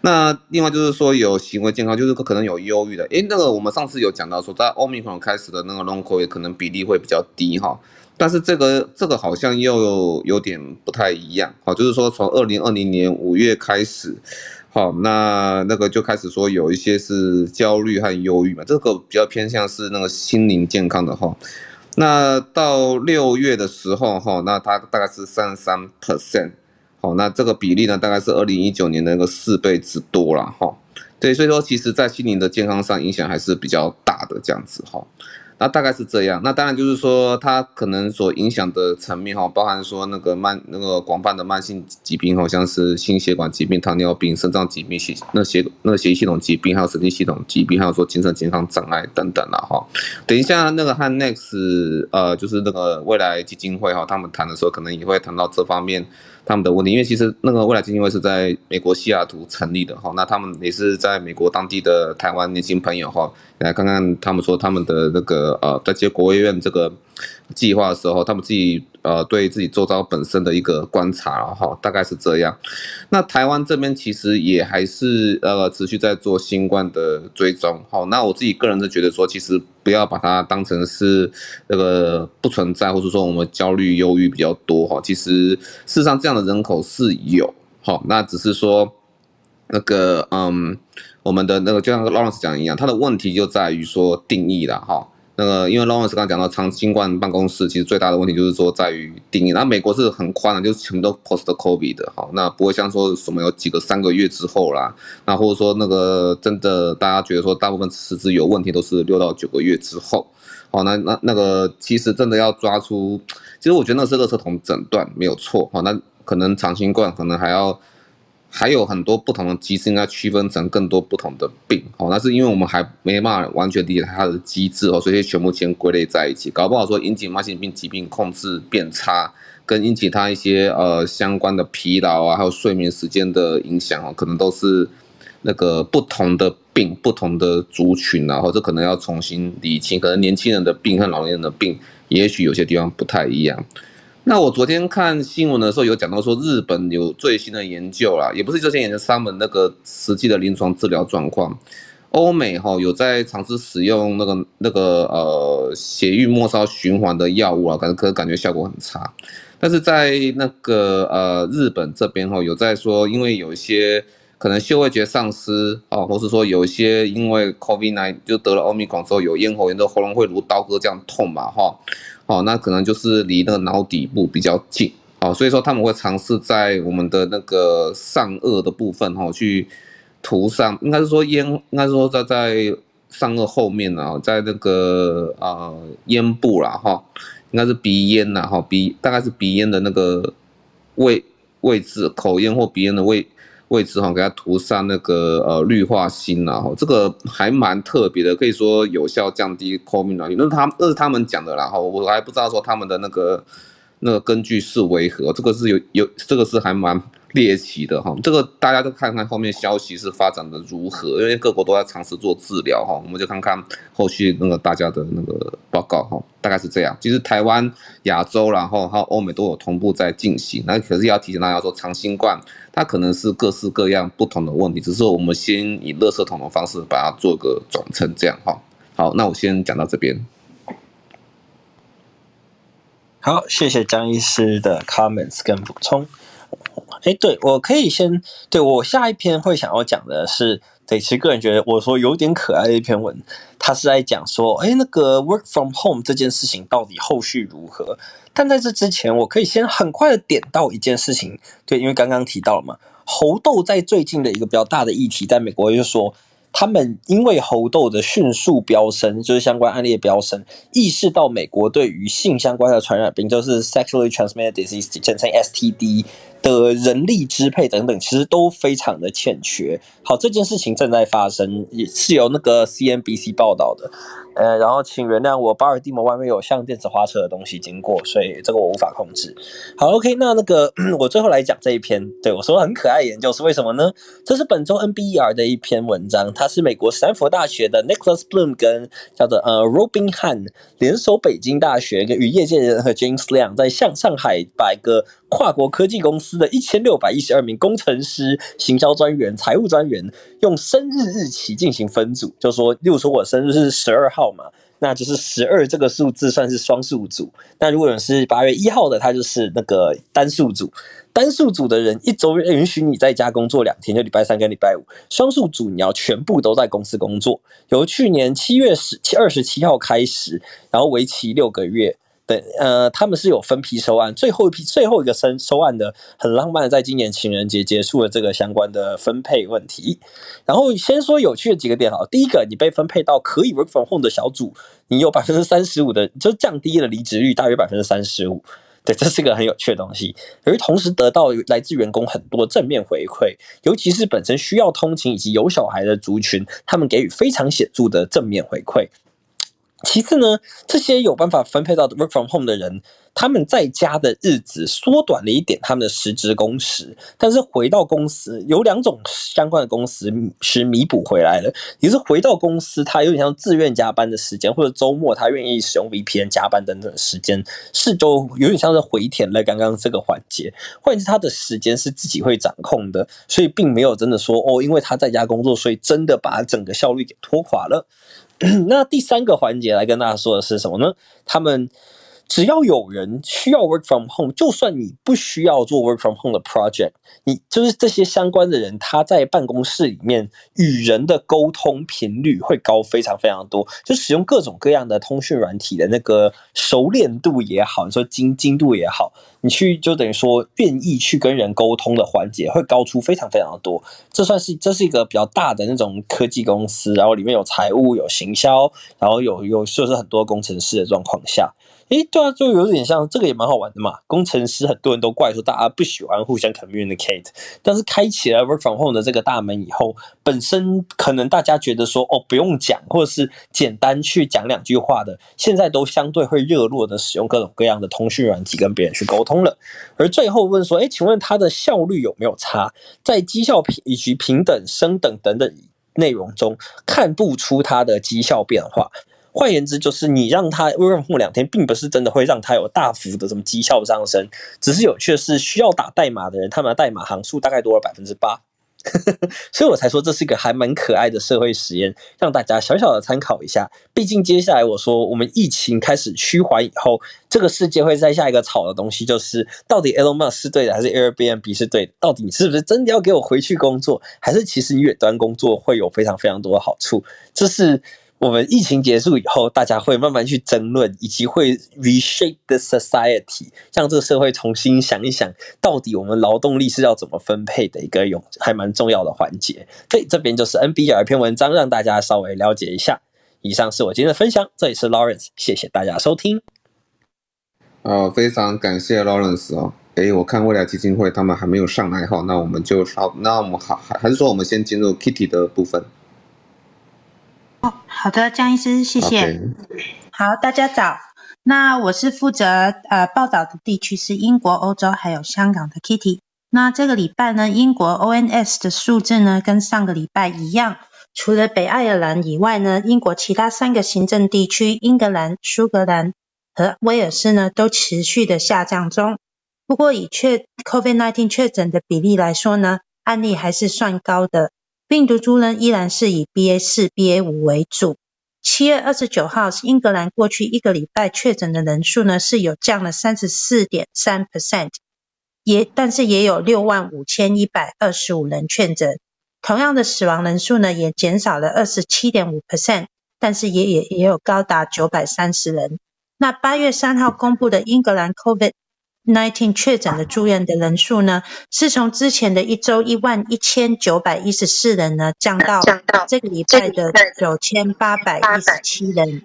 那另外就是说有行为健康，就是可能有忧郁的，诶，那个我们上次有讲到说，在 Omicron 开始的那个 long COVID 可能比例会比较低哈。但是这个这个好像又有点不太一样，好，就是说从二零二零年五月开始，好，那那个就开始说有一些是焦虑和忧郁嘛，这个比较偏向是那个心灵健康的哈。那到六月的时候哈，那它大概是三十三 percent，好，那这个比例呢大概是二零一九年的那个四倍之多了哈。对，所以说其实在心灵的健康上影响还是比较大的这样子哈。那大概是这样。那当然就是说，它可能所影响的层面哈，包含说那个慢那个广泛的慢性疾病，好像是心血管疾病、糖尿病、肾脏疾病、血那血那个血液系统疾病，还有神经系统疾病，还有说精神健康障碍等等了哈。等一下那个和 Next 呃，就是那个未来基金会哈，他们谈的时候可能也会谈到这方面。他们的问题，因为其实那个未来基金会是在美国西雅图成立的哈，那他们也是在美国当地的台湾年轻朋友哈，来看看他们说他们的那个呃，在接国务院这个计划的时候，他们自己呃对自己周遭本身的一个观察哈，大概是这样。那台湾这边其实也还是呃持续在做新冠的追踪，好，那我自己个人是觉得说，其实。不要把它当成是那个不存在，或者说我们焦虑、忧郁比较多哈。其实事实上这样的人口是有，好，那只是说那个嗯，我们的那个就像 Lawrence 讲一样，他的问题就在于说定义了哈。那个，因为 Lawrence 刚刚讲到长新冠办公室，其实最大的问题就是说在于定义。那美国是很宽的，就是全部都 post COVID 的，好，那不会像说什么有几个三个月之后啦，那或者说那个真的大家觉得说大部分辞职有问题都是六到九个月之后，好，那那那个其实真的要抓出，其实我觉得那是垃圾桶诊断没有错，好，那可能长新冠可能还要。还有很多不同的机制，应该区分成更多不同的病哦。那是因为我们还没办法完全理解它的机制哦，所以全部先归类在一起。搞不好说引起慢性病疾病控制变差，跟引起它一些呃相关的疲劳啊，还有睡眠时间的影响哦，可能都是那个不同的病、不同的族群啊，或者可能要重新理清。可能年轻人的病和老年人的病，也许有些地方不太一样。那我昨天看新闻的时候有讲到说，日本有最新的研究啦，也不是最新研究，他们那个实际的临床治疗状况，欧美哈有在尝试使用那个那个呃血液末梢循环的药物啊，感觉可感觉效果很差，但是在那个呃日本这边哈有在说，因为有一些可能嗅味觉丧失啊，或是说有一些因为 COVID-19 就得了欧米孔之后有咽喉炎的喉咙会如刀割这样痛嘛哈。哦那可能就是离那个脑底部比较近，哦，所以说他们会尝试在我们的那个上颚的部分，哈，去涂上，应该是说咽，应该是说在在上颚后面啊，在那个呃咽部啦，哈，应该是鼻咽啦，哈，鼻大概是鼻咽的那个位位置，口咽或鼻咽的位。位置哈，给它涂上那个呃氯化锌啊，哈，这个还蛮特别的，可以说有效降低 COVID 那是他那是他们讲的啦，哈，我还不知道说他们的那个那个根据是为何，这个是有有这个是还蛮。猎奇的哈，这个大家都看看后面消息是发展的如何，因为各国都在尝试做治疗哈，我们就看看后续那个大家的那个报告哈，大概是这样。其实台湾、亚洲，然后还有欧美都有同步在进行，那可是要提醒大家说，长新冠它可能是各式各样不同的问题，只是我们先以垃圾桶的方式把它做个总称这样哈。好，那我先讲到这边。好，谢谢江医师的 comments 跟补充。哎，对，我可以先对我下一篇会想要讲的是，对，其实个人觉得我说有点可爱的一篇文，他是在讲说，哎，那个 work from home 这件事情到底后续如何？但在这之前，我可以先很快的点到一件事情，对，因为刚刚提到了嘛，猴痘在最近的一个比较大的议题，在美国就是说。他们因为猴痘的迅速飙升，就是相关案例的飙升，意识到美国对于性相关的传染病，就是 sexually transmitted disease，简称 STD 的人力支配等等，其实都非常的欠缺。好，这件事情正在发生，也是由那个 CNBC 报道的。呃，然后请原谅我，巴尔的摩外面有像电子花车的东西经过，所以这个我无法控制。好，OK，那那个我最后来讲这一篇，对，我说很可爱的研究是为什么呢？这是本周 NBER 的一篇文章，它是美国史丹佛大学的 Nicholas Bloom 跟叫做呃 Robin Han 联手北京大学跟与业界人和 James Liang 在向上海把一个跨国科技公司的一千六百一十二名工程师、行销专员、财务专员用生日日期进行分组，就说，例如说我生日是十二号。嘛，那就是十二这个数字算是双数组。那如果有人是八月一号的，他就是那个单数组。单数组的人一周允许你在家工作两天，就礼拜三跟礼拜五。双数组你要全部都在公司工作。由去年七月十七二十七号开始，然后为期六个月。对，呃，他们是有分批收案，最后一批最后一个收收案的很浪漫的，在今年情人节结束了这个相关的分配问题。然后先说有趣的几个点哈，第一个，你被分配到可以 work from home 的小组，你有百分之三十五的，就降低了离职率大约百分之三十五。对，这是个很有趣的东西，而同时得到来自员工很多正面回馈，尤其是本身需要通勤以及有小孩的族群，他们给予非常显著的正面回馈。其次呢，这些有办法分配到 work from home 的人，他们在家的日子缩短了一点他们的实质工时，但是回到公司有两种相关的工时是弥补回来了。也是回到公司，他有点像自愿加班的时间，或者周末他愿意使用 VPN 加班等等的时间，是就有点像是回填了刚刚这个环节。换言之，他的时间是自己会掌控的，所以并没有真的说哦，因为他在家工作，所以真的把整个效率给拖垮了。那第三个环节来跟大家说的是什么呢？他们。只要有人需要 work from home，就算你不需要做 work from home 的 project，你就是这些相关的人，他在办公室里面与人的沟通频率会高非常非常多，就使用各种各样的通讯软体的那个熟练度也好，你说精精度也好，你去就等于说愿意去跟人沟通的环节会高出非常非常的多。这算是这是一个比较大的那种科技公司，然后里面有财务、有行销，然后有有就是很多工程师的状况下。诶，对啊，就有点像这个也蛮好玩的嘛。工程师很多人都怪说大家不喜欢互相 communicate，但是开启了 work from home 的这个大门以后，本身可能大家觉得说哦不用讲，或者是简单去讲两句话的，现在都相对会热络的使用各种各样的通讯软体跟别人去沟通了。而最后问说，诶，请问它的效率有没有差？在绩效平以及平等、升等等等内容中，看不出它的绩效变化。换言之，就是你让他 work from home 两天，并不是真的会让他有大幅的什么绩效上升，只是有趣的是，需要打代码的人，他们的代码行数大概多了百分之八，所以我才说这是一个还蛮可爱的社会实验，让大家小小的参考一下。毕竟接下来我说，我们疫情开始趋缓以后，这个世界会在下一个炒的东西，就是到底 Elon Musk 是对的，还是 Airbnb 是对的？到底你是不是真的要给我回去工作，还是其实你远端工作会有非常非常多的好处？这是。我们疫情结束以后，大家会慢慢去争论，以及会 reshape the society，让这个社会重新想一想，到底我们劳动力是要怎么分配的一个有还蛮重要的环节。所以这边就是 NBR 一篇文章，让大家稍微了解一下。以上是我今天的分享，这里是 Lawrence，谢谢大家收听。呃，非常感谢 Lawrence 哦。诶，我看未来基金会他们还没有上来哈，那我们就好，那我们好还还是说我们先进入 Kitty 的部分。哦，好的，江医师，谢谢。Okay. 好，大家早。那我是负责呃报道的地区是英国、欧洲还有香港的 Kitty。那这个礼拜呢，英国 ONS 的数字呢跟上个礼拜一样，除了北爱尔兰以外呢，英国其他三个行政地区英格兰、苏格兰和威尔士呢都持续的下降中。不过以确 COVID-19 确诊的比例来说呢，案例还是算高的。病毒株呢，依然是以 BA 四、BA 五为主。七月二十九号，英格兰过去一个礼拜确诊的人数呢，是有降了三十四点三 percent，也但是也有六万五千一百二十五人确诊。同样的死亡人数呢，也减少了二十七点五 percent，但是也也也有高达九百三十人。那八月三号公布的英格兰 COVID。19确诊的住院的人数呢，是从之前的一周一万一千九百一十四人呢，降到这个礼拜的九千八百一十七人。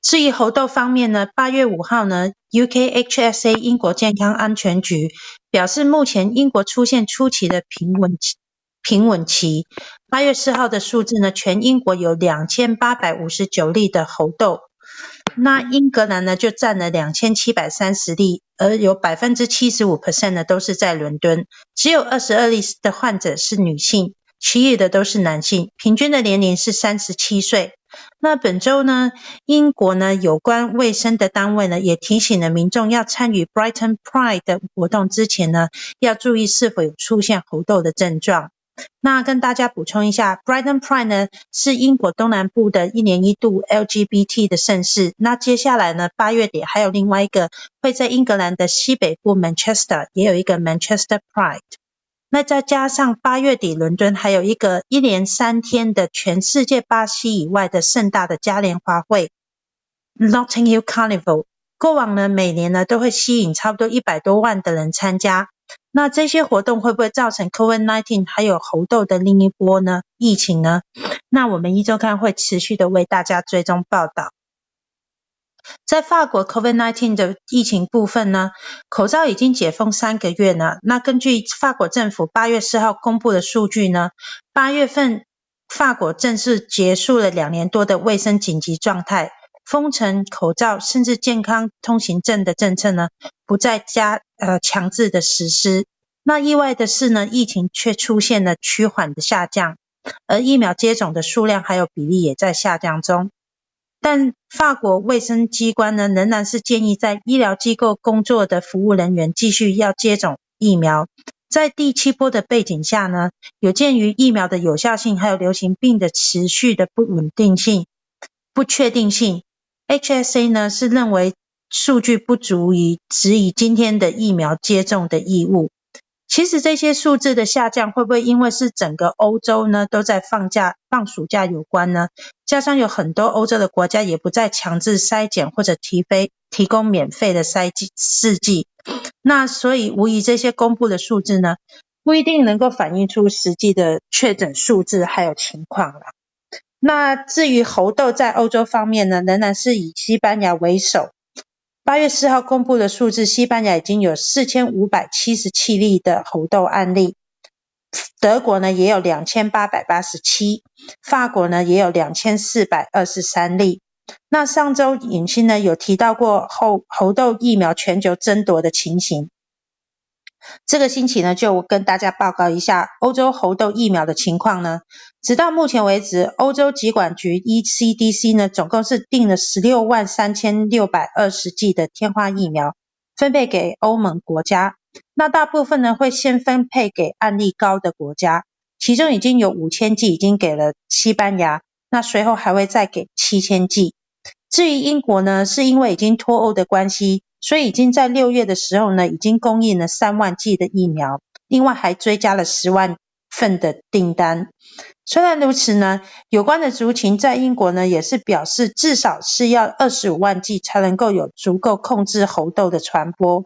至于猴痘方面呢，八月五号呢，UKHSA 英国健康安全局表示，目前英国出现初期的平稳期。平稳期。八月四号的数字呢，全英国有两千八百五十九例的猴痘。那英格兰呢，就占了两千七百三十例，而有百分之七十五 percent 呢都是在伦敦，只有二十二例的患者是女性，其余的都是男性，平均的年龄是三十七岁。那本周呢，英国呢有关卫生的单位呢也提醒了民众要参与 Brighton Pride 的活动之前呢，要注意是否有出现猴痘的症状。那跟大家补充一下，Brighton Pride 呢是英国东南部的一年一度 LGBT 的盛事。那接下来呢，八月底还有另外一个会在英格兰的西北部 Manchester 也有一个 Manchester Pride。那再加上八月底伦敦还有一个一连三天的全世界巴西以外的盛大的嘉年华会。Notting Hill Carnival，过往呢每年呢都会吸引差不多一百多万的人参加。那这些活动会不会造成 COVID-19 还有猴痘的另一波呢？疫情呢？那我们一周刊会持续的为大家追踪报道。在法国 COVID-19 的疫情部分呢，口罩已经解封三个月了。那根据法国政府八月四号公布的数据呢，八月份法国正式结束了两年多的卫生紧急状态，封城、口罩甚至健康通行证的政策呢，不再加呃强制的实施。那意外的是呢，疫情却出现了趋缓的下降，而疫苗接种的数量还有比例也在下降中。但法国卫生机关呢，仍然是建议在医疗机构工作的服务人员继续要接种疫苗。在第七波的背景下呢，有鉴于疫苗的有效性，还有流行病的持续的不稳定性、不确定性，HSA 呢是认为数据不足以指以今天的疫苗接种的义务。其实这些数字的下降，会不会因为是整个欧洲呢都在放假放暑假有关呢？加上有很多欧洲的国家也不再强制筛检或者提飞提供免费的筛剂试剂，那所以无疑这些公布的数字呢，不一定能够反映出实际的确诊数字还有情况了。那至于猴痘在欧洲方面呢，仍然是以西班牙为首。八月四号公布的数字，西班牙已经有四千五百七十七例的猴痘案例，德国呢也有两千八百八十七，法国呢也有两千四百二十三例。那上周影星呢有提到过猴猴痘疫苗全球争夺的情形。这个星期呢，就跟大家报告一下欧洲猴痘疫苗的情况呢。直到目前为止，欧洲疾管局 ECDC 呢，总共是订了十六万三千六百二十剂的天花疫苗，分配给欧盟国家。那大部分呢，会先分配给案例高的国家，其中已经有五千剂已经给了西班牙，那随后还会再给七千剂。至于英国呢，是因为已经脱欧的关系。所以已经在六月的时候呢，已经供应了三万剂的疫苗，另外还追加了十万份的订单。虽然如此呢，有关的族群在英国呢也是表示，至少是要二十五万剂才能够有足够控制猴痘的传播。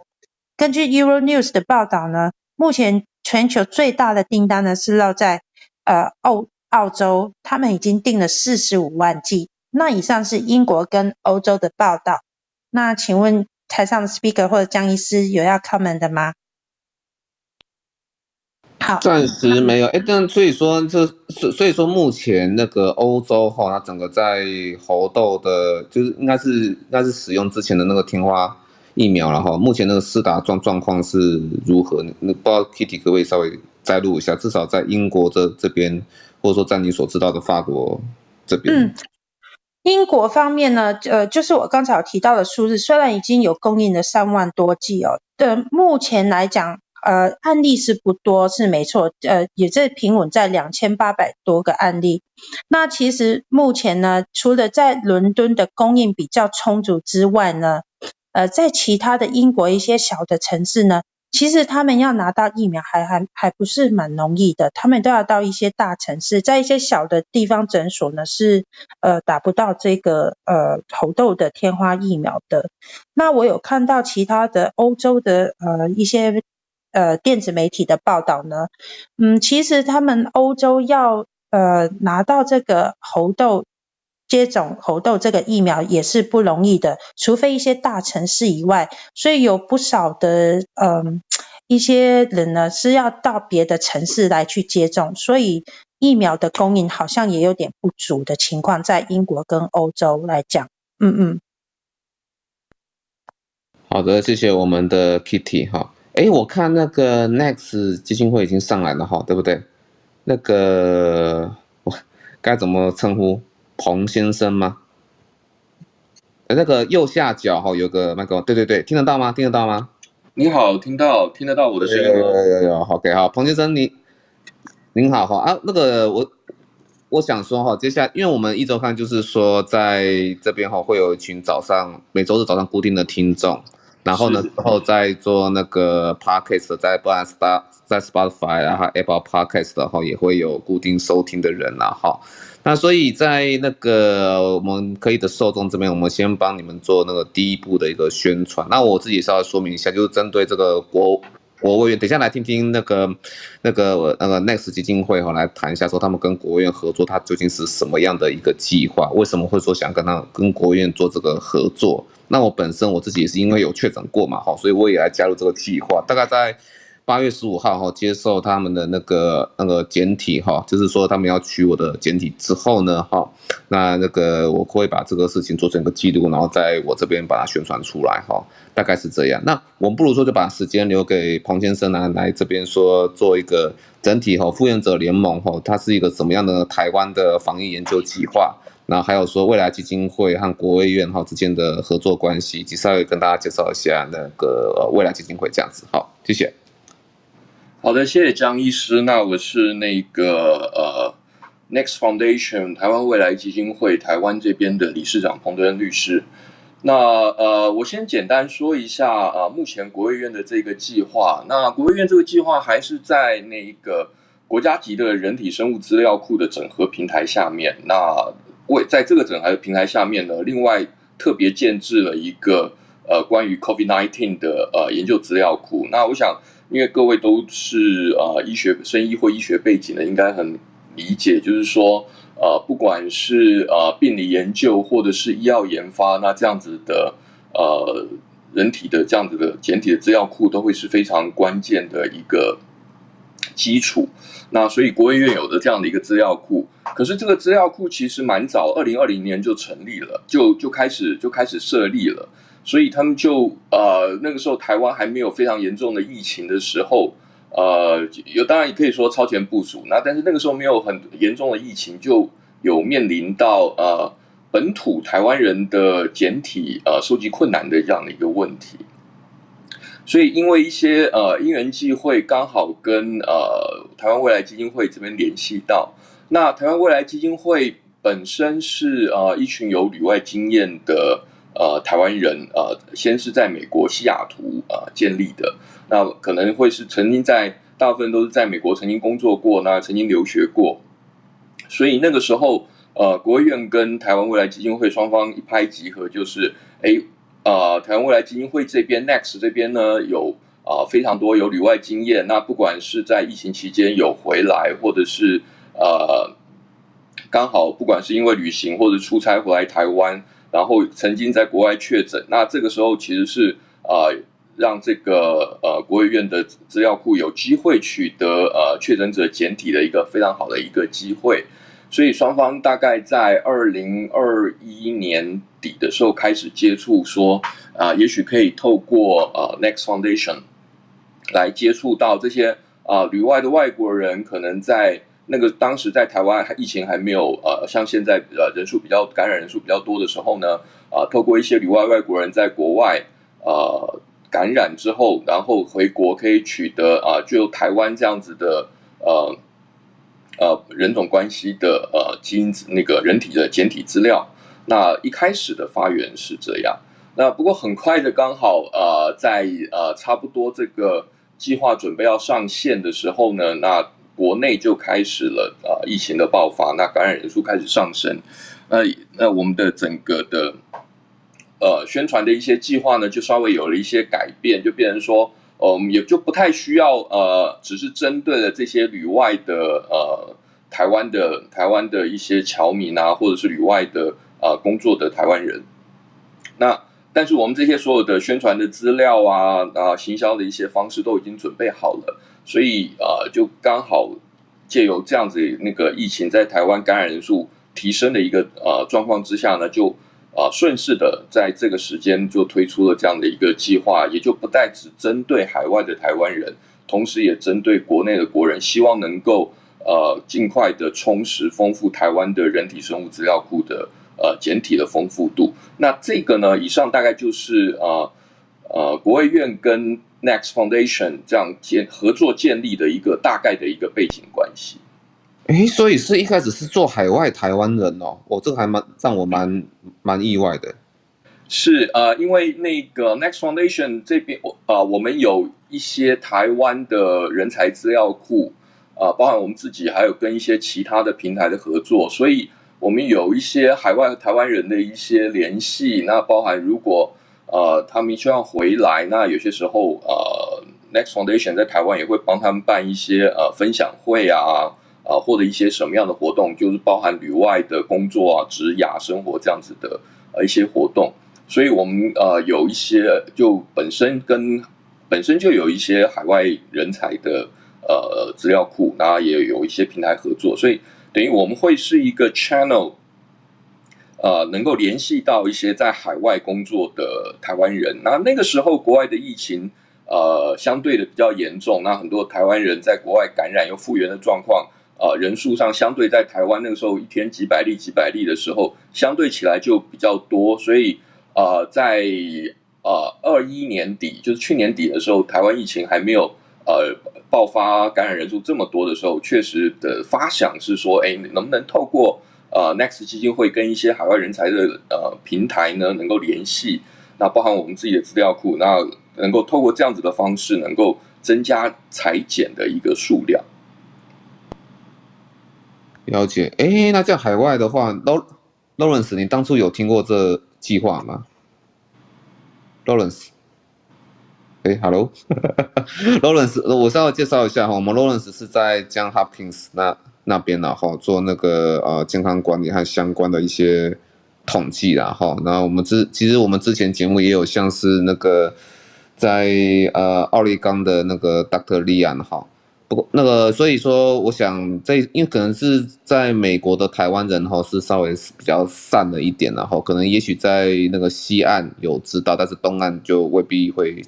根据 Euronews 的报道呢，目前全球最大的订单呢是落在呃澳澳洲，他们已经订了四十五万剂。那以上是英国跟欧洲的报道。那请问？台上的 speaker 或者江医师有要 comment 的吗？好，暂时没有。哎，但所以说，这所所以说，目前那个欧洲哈，它整个在猴痘的，就是应该是应该是使用之前的那个天花疫苗了哈。目前那个施打状状况是如何？那不知道 Kitty 可不可以稍微摘录一下？至少在英国这这边，或者说在你所知道的法国这边。嗯英国方面呢，呃，就是我刚才提到的数字，虽然已经有供应了三万多剂哦，的目前来讲，呃，案例是不多，是没错，呃，也在平稳在两千八百多个案例。那其实目前呢，除了在伦敦的供应比较充足之外呢，呃，在其他的英国一些小的城市呢。其实他们要拿到疫苗还还还不是蛮容易的，他们都要到一些大城市，在一些小的地方诊所呢是呃打不到这个呃猴痘的天花疫苗的。那我有看到其他的欧洲的呃一些呃电子媒体的报道呢，嗯，其实他们欧洲要呃拿到这个猴痘。接种猴痘这个疫苗也是不容易的，除非一些大城市以外，所以有不少的嗯一些人呢是要到别的城市来去接种，所以疫苗的供应好像也有点不足的情况，在英国跟欧洲来讲，嗯嗯。好的，谢谢我们的 Kitty 哈，诶，我看那个 Next 基金会已经上来了哈，对不对？那个我该怎么称呼？彭先生吗？那个右下角哈有个麦克风，对对对，听得到吗？听得到吗？你好，听到听得到我的声音吗？有有有有，OK 好，彭先生你您好哈啊，那个我我想说哈，接下来因为我们一周刊就是说在这边哈会有一群早上每周日早上固定的听众，然后呢之后再做那个 Podcast 在不然 Star 在 Spotify 然后 Apple Podcast 的话也会有固定收听的人啦哈。那所以在那个我们可以的受众这边，我们先帮你们做那个第一步的一个宣传。那我自己稍微说明一下，就是针对这个国。国务院，等下来听听那个、那个、那个 Next 基金会哈，来谈一下说他们跟国务院合作，它究竟是什么样的一个计划？为什么会说想跟他跟国务院做这个合作？那我本身我自己也是因为有确诊过嘛，哈，所以我也来加入这个计划。大概在。八月十五号哈，接受他们的那个那个简体哈，就是说他们要取我的简体之后呢哈，那那个我会把这个事情做成一个记录，然后在我这边把它宣传出来哈，大概是这样。那我们不如说就把时间留给彭先生呢，来这边说做一个整体哈，复原者联盟哈，它是一个什么样的台湾的防疫研究计划，然后还有说未来基金会和国卫院哈之间的合作关系，以及稍微跟大家介绍一下那个未来基金会这样子，好，谢谢。好的，谢谢江医师。那我是那个呃，Next Foundation 台湾未来基金会台湾这边的理事长彭德恩律师。那呃，我先简单说一下啊、呃，目前国卫院的这个计划。那国卫院这个计划还是在那个国家级的人体生物资料库的整合平台下面。那为在这个整合平台下面呢，另外特别建置了一个呃关于 COVID-19 的呃研究资料库。那我想。因为各位都是呃医学生医或医学背景的，应该很理解，就是说呃不管是呃病理研究或者是医药研发，那这样子的呃人体的这样子的简体的资料库都会是非常关键的一个基础。那所以国卫院有的这样的一个资料库，可是这个资料库其实蛮早，二零二零年就成立了，就就开始就开始设立了。所以他们就呃那个时候台湾还没有非常严重的疫情的时候，呃有当然也可以说超前部署。那但是那个时候没有很严重的疫情，就有面临到呃本土台湾人的简体呃收集困难的这样的一个问题。所以因为一些呃因缘际会，刚好跟呃台湾未来基金会这边联系到。那台湾未来基金会本身是呃一群有旅外经验的。呃，台湾人呃，先是在美国西雅图呃建立的，那可能会是曾经在大部分都是在美国曾经工作过，那曾经留学过，所以那个时候呃，国务院跟台湾未来基金会双方一拍即合，就是哎呃，台湾未来基金会这边 Next 这边呢有啊、呃、非常多有旅外经验，那不管是在疫情期间有回来，或者是呃刚好不管是因为旅行或者出差回来台湾。然后曾经在国外确诊，那这个时候其实是呃让这个呃国务院的资料库有机会取得呃确诊者检体的一个非常好的一个机会，所以双方大概在二零二一年底的时候开始接触，说啊、也许可以透过呃 Next Foundation 来接触到这些啊、旅外的外国人，可能在。那个当时在台湾疫情还没有呃像现在呃人数比较感染人数比较多的时候呢，啊、呃、透过一些旅外外国人在国外呃感染之后，然后回国可以取得啊、呃、就台湾这样子的呃呃人种关系的呃基因那个人体的检体资料，那一开始的发源是这样，那不过很快的刚好呃在呃差不多这个计划准备要上线的时候呢，那。国内就开始了啊，疫情的爆发，那感染人数开始上升，那那我们的整个的呃宣传的一些计划呢，就稍微有了一些改变，就变成说，我们也就不太需要呃，只是针对了这些旅外的呃台湾的台湾的一些侨民啊，或者是旅外的啊工作的台湾人，那但是我们这些所有的宣传的资料啊啊行销的一些方式都已经准备好了。所以、呃，就刚好借由这样子那个疫情在台湾感染人数提升的一个呃状况之下呢，就啊、呃、顺势的在这个时间就推出了这样的一个计划，也就不再只针对海外的台湾人，同时也针对国内的国人，希望能够呃尽快的充实丰富台湾的人体生物资料库的呃简体的丰富度。那这个呢，以上大概就是呃呃国卫院跟 Next Foundation 这样建合作建立的一个大概的一个背景关系，诶，所以是一开始是做海外台湾人哦，我、哦、这个还蛮让我蛮蛮意外的。是呃，因为那个 Next Foundation 这边，呃，我们有一些台湾的人才资料库，啊，包含我们自己，还有跟一些其他的平台的合作，所以我们有一些海外台湾人的一些联系。那包含如果呃他们需要回来，那有些时候呃 Next Foundation 在台湾也会帮他们办一些呃分享会啊啊，或者一些什么样的活动，就是包含旅外的工作啊、职涯生活这样子的呃一些活动。所以我们呃有一些就本身跟本身就有一些海外人才的。呃，资料库，那也有一些平台合作，所以等于我们会是一个 channel，呃，能够联系到一些在海外工作的台湾人。那那个时候国外的疫情，呃，相对的比较严重，那很多台湾人在国外感染又复原的状况，呃，人数上相对在台湾那个时候一天几百例几百例的时候，相对起来就比较多，所以呃，在呃二一年底，就是去年底的时候，台湾疫情还没有呃。爆发感染人数这么多的时候，确实的发想是说，哎，能不能透过呃 Next 基金会跟一些海外人才的呃平台呢，能够联系，那包含我们自己的资料库，那能够透过这样子的方式，能够增加裁剪的一个数量。了解，哎，那在海外的话，Lawrence，你当初有听过这计划吗？Lawrence。哎，Hello，Lawrence，我稍微介绍一下哈，我们 Lawrence 是在 John Hopkins 那那边然后做那个呃健康管理和相关的一些统计然后，那我们之其实我们之前节目也有像是那个在呃奥利冈的那个 Dr. Lian 哈，不过那个所以说我想在因为可能是在美国的台湾人哈是稍微比较散了一点然后可能也许在那个西岸有知道，但是东岸就未必会。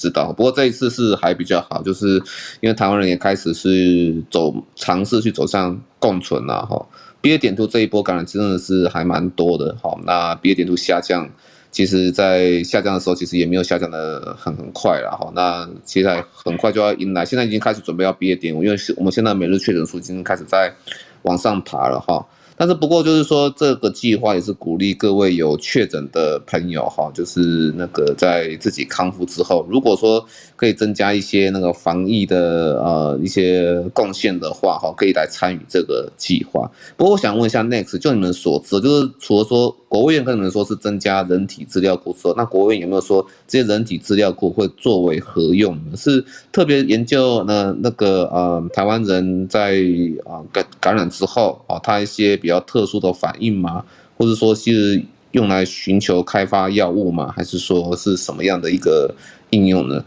知道，不过这一次是还比较好，就是因为台湾人也开始是走尝试去走向共存了哈。毕业点图这一波感染真的是还蛮多的哈。那毕业点图下降，其实在下降的时候其实也没有下降的很很快了哈。那现在很快就要迎来，现在已经开始准备要毕业点，因为是我们现在每日确诊数已经开始在往上爬了哈。但是不过就是说，这个计划也是鼓励各位有确诊的朋友哈，就是那个在自己康复之后，如果说可以增加一些那个防疫的呃一些贡献的话哈，可以来参与这个计划。不过我想问一下，Next 就你们所知，就是除了说国务院可能说是增加人体资料库之后，那国务院有没有说这些人体资料库会作为何用呢？是特别研究呢那个呃台湾人在啊感感染之后啊，他一些比比较特殊的反应吗？或者说是用来寻求开发药物吗？还是说是什么样的一个应用呢？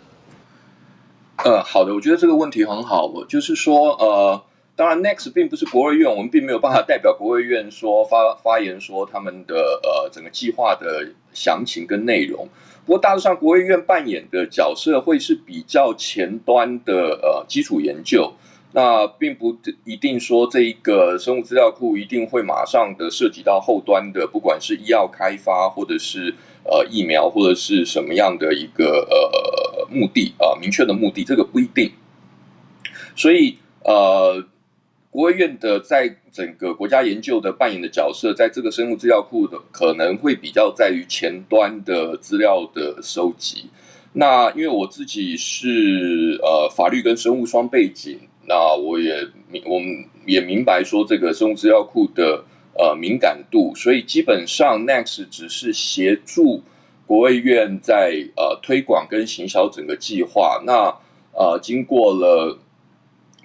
呃，好的，我觉得这个问题很好。我就是说，呃，当然，Next 并不是国卫院，我们并没有办法代表国卫院说发发言说他们的呃整个计划的详情跟内容。不过大致上，国卫院扮演的角色会是比较前端的呃基础研究。那并不一定说这一个生物资料库一定会马上的涉及到后端的，不管是医药开发，或者是呃疫苗，或者是什么样的一个呃目的啊，明确的目的，这个不一定。所以呃，国卫院的在整个国家研究的扮演的角色，在这个生物资料库的可能会比较在于前端的资料的收集。那因为我自己是呃法律跟生物双背景。那我也明，我们也明白说这个生物资料库的呃敏感度，所以基本上 Next 只是协助国卫院在呃推广跟行销整个计划。那呃经过了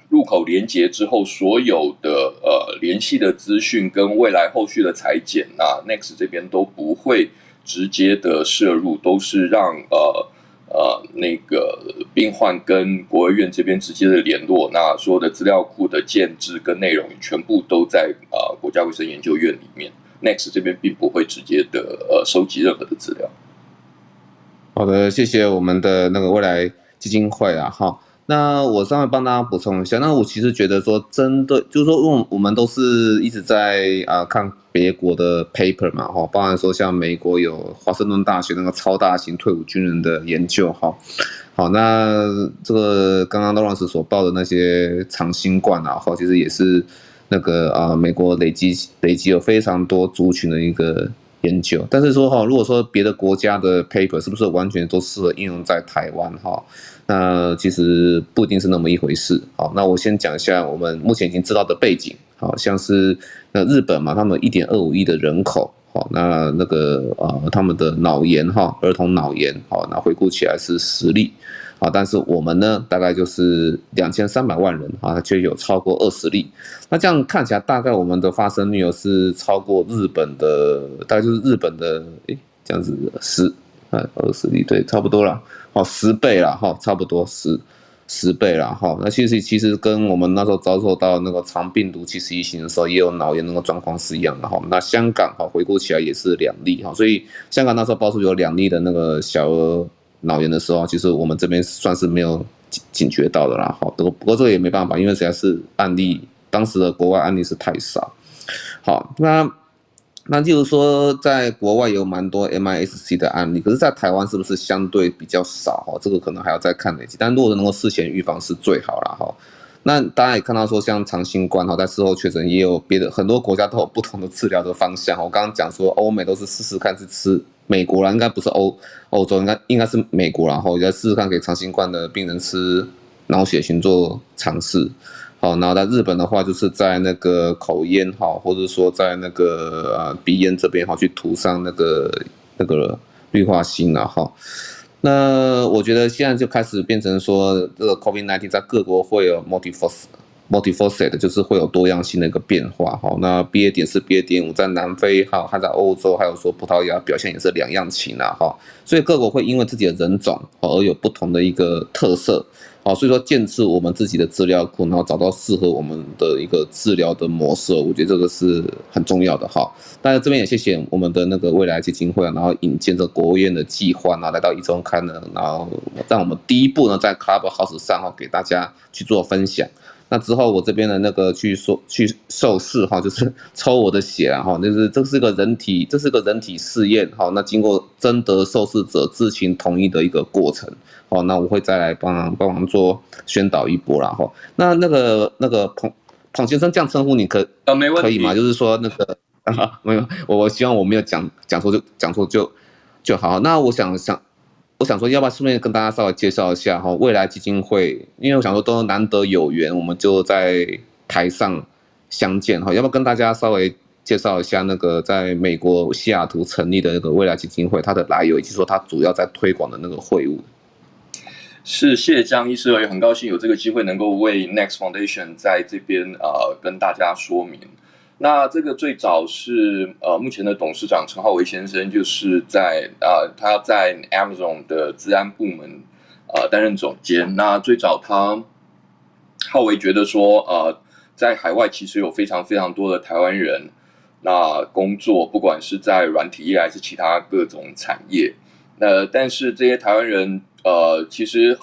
入口连接之后，所有的呃联系的资讯跟未来后续的裁剪，那 Next 这边都不会直接的摄入，都是让呃。呃，那个病患跟国卫院这边直接的联络，那所有的资料库的建置跟内容全部都在呃国家卫生研究院里面。Next 这边并不会直接的呃收集任何的资料。好的，谢谢我们的那个未来基金会啊，哈。那我稍微帮大家补充一下，那我其实觉得说，针对就是说，因为我们都是一直在啊看别国的 paper 嘛，哈，包含说像美国有华盛顿大学那个超大型退伍军人的研究，哈，好，那这个刚刚 Lawrence 所报的那些长新冠啊，哈，其实也是那个啊美国累积累积有非常多族群的一个。研究。但是说哈，如果说别的国家的 paper 是不是完全都适合应用在台湾哈？那其实不一定是那么一回事。好，那我先讲一下我们目前已经知道的背景。好像是那日本嘛，他们一点二五亿的人口。好，那那个呃，他们的脑炎哈，儿童脑炎，好，那回顾起来是十例，啊，但是我们呢，大概就是两千三百万人啊，却有超过二十例，那这样看起来，大概我们的发生率是超过日本的，大概就是日本的，诶，这样子十啊二十例，对，差不多了，哦，十倍了哈，差不多十。十倍了哈，那其实其实跟我们那时候遭受到那个肠病毒七十一型的时候，也有脑炎那个状况是一样的哈。那香港哈回顾起来也是两例哈，所以香港那时候爆出有两例的那个小儿脑炎的时候，其实我们这边算是没有警警觉到的啦哈。不过不过这个也没办法，因为实在是案例，当时的国外案例是太少。好，那。那就是说，在国外有蛮多 MIS-C 的案例，可是，在台湾是不是相对比较少？哈，这个可能还要再看累积。但如果能够事前预防是最好了哈。那大家也看到说，像长新冠哈，在事后确诊也有别的很多国家都有不同的治疗的方向。我刚刚讲说，欧美都是试试看是吃美国啦，应该不是欧欧洲，应该应该是美国，然后也在试试看给长新冠的病人吃脑血清做尝试。好，然后在日本的话，就是在那个口咽哈，或者说在那个呃鼻咽这边哈，去涂上那个那个氯化锌了哈。那我觉得现在就开始变成说，这个 COVID-19 在各国会有 m u l t i f a c e t MULTIFACET 就是会有多样性的一个变化哈。那 BA 点四、BA 点五在南非哈，还在欧洲，还有说葡萄牙表现也是两样情了哈。所以各国会因为自己的人种而有不同的一个特色。好，所以说建置我们自己的资料库，然后找到适合我们的一个治疗的模式，我觉得这个是很重要的哈。当然这边也谢谢我们的那个未来基金会，然后引荐这国务院的计划，然后来到一中看呢，然后让我们第一步呢在 Clubhouse 上哈给大家去做分享。那之后我这边的那个去说去受试哈，就是 抽我的血啊哈，就是这是个人体，这是个人体试验哈。那经过征得受试者知情同意的一个过程，好，那我会再来帮帮忙做宣导一波啦哈。那那个那个彭彭先生这样称呼你可啊没问题可以吗？就是说那个啊 没有，我我希望我没有讲讲错就讲错就就好。那我想想。我想说，要不要顺便跟大家稍微介绍一下哈，未来基金会，因为我想说都难得有缘，我们就在台上相见哈，要不要跟大家稍微介绍一下那个在美国西雅图成立的那个未来基金会，它的来由以及说它主要在推广的那个会务？是，谢谢江医师，也很高兴有这个机会能够为 Next Foundation 在这边呃跟大家说明。那这个最早是呃，目前的董事长陈浩维先生，就是在呃，他在 Amazon 的治安部门呃担任总监。那最早他浩维觉得说，呃，在海外其实有非常非常多的台湾人，那工作不管是在软体业还是其他各种产业，那但是这些台湾人呃，其实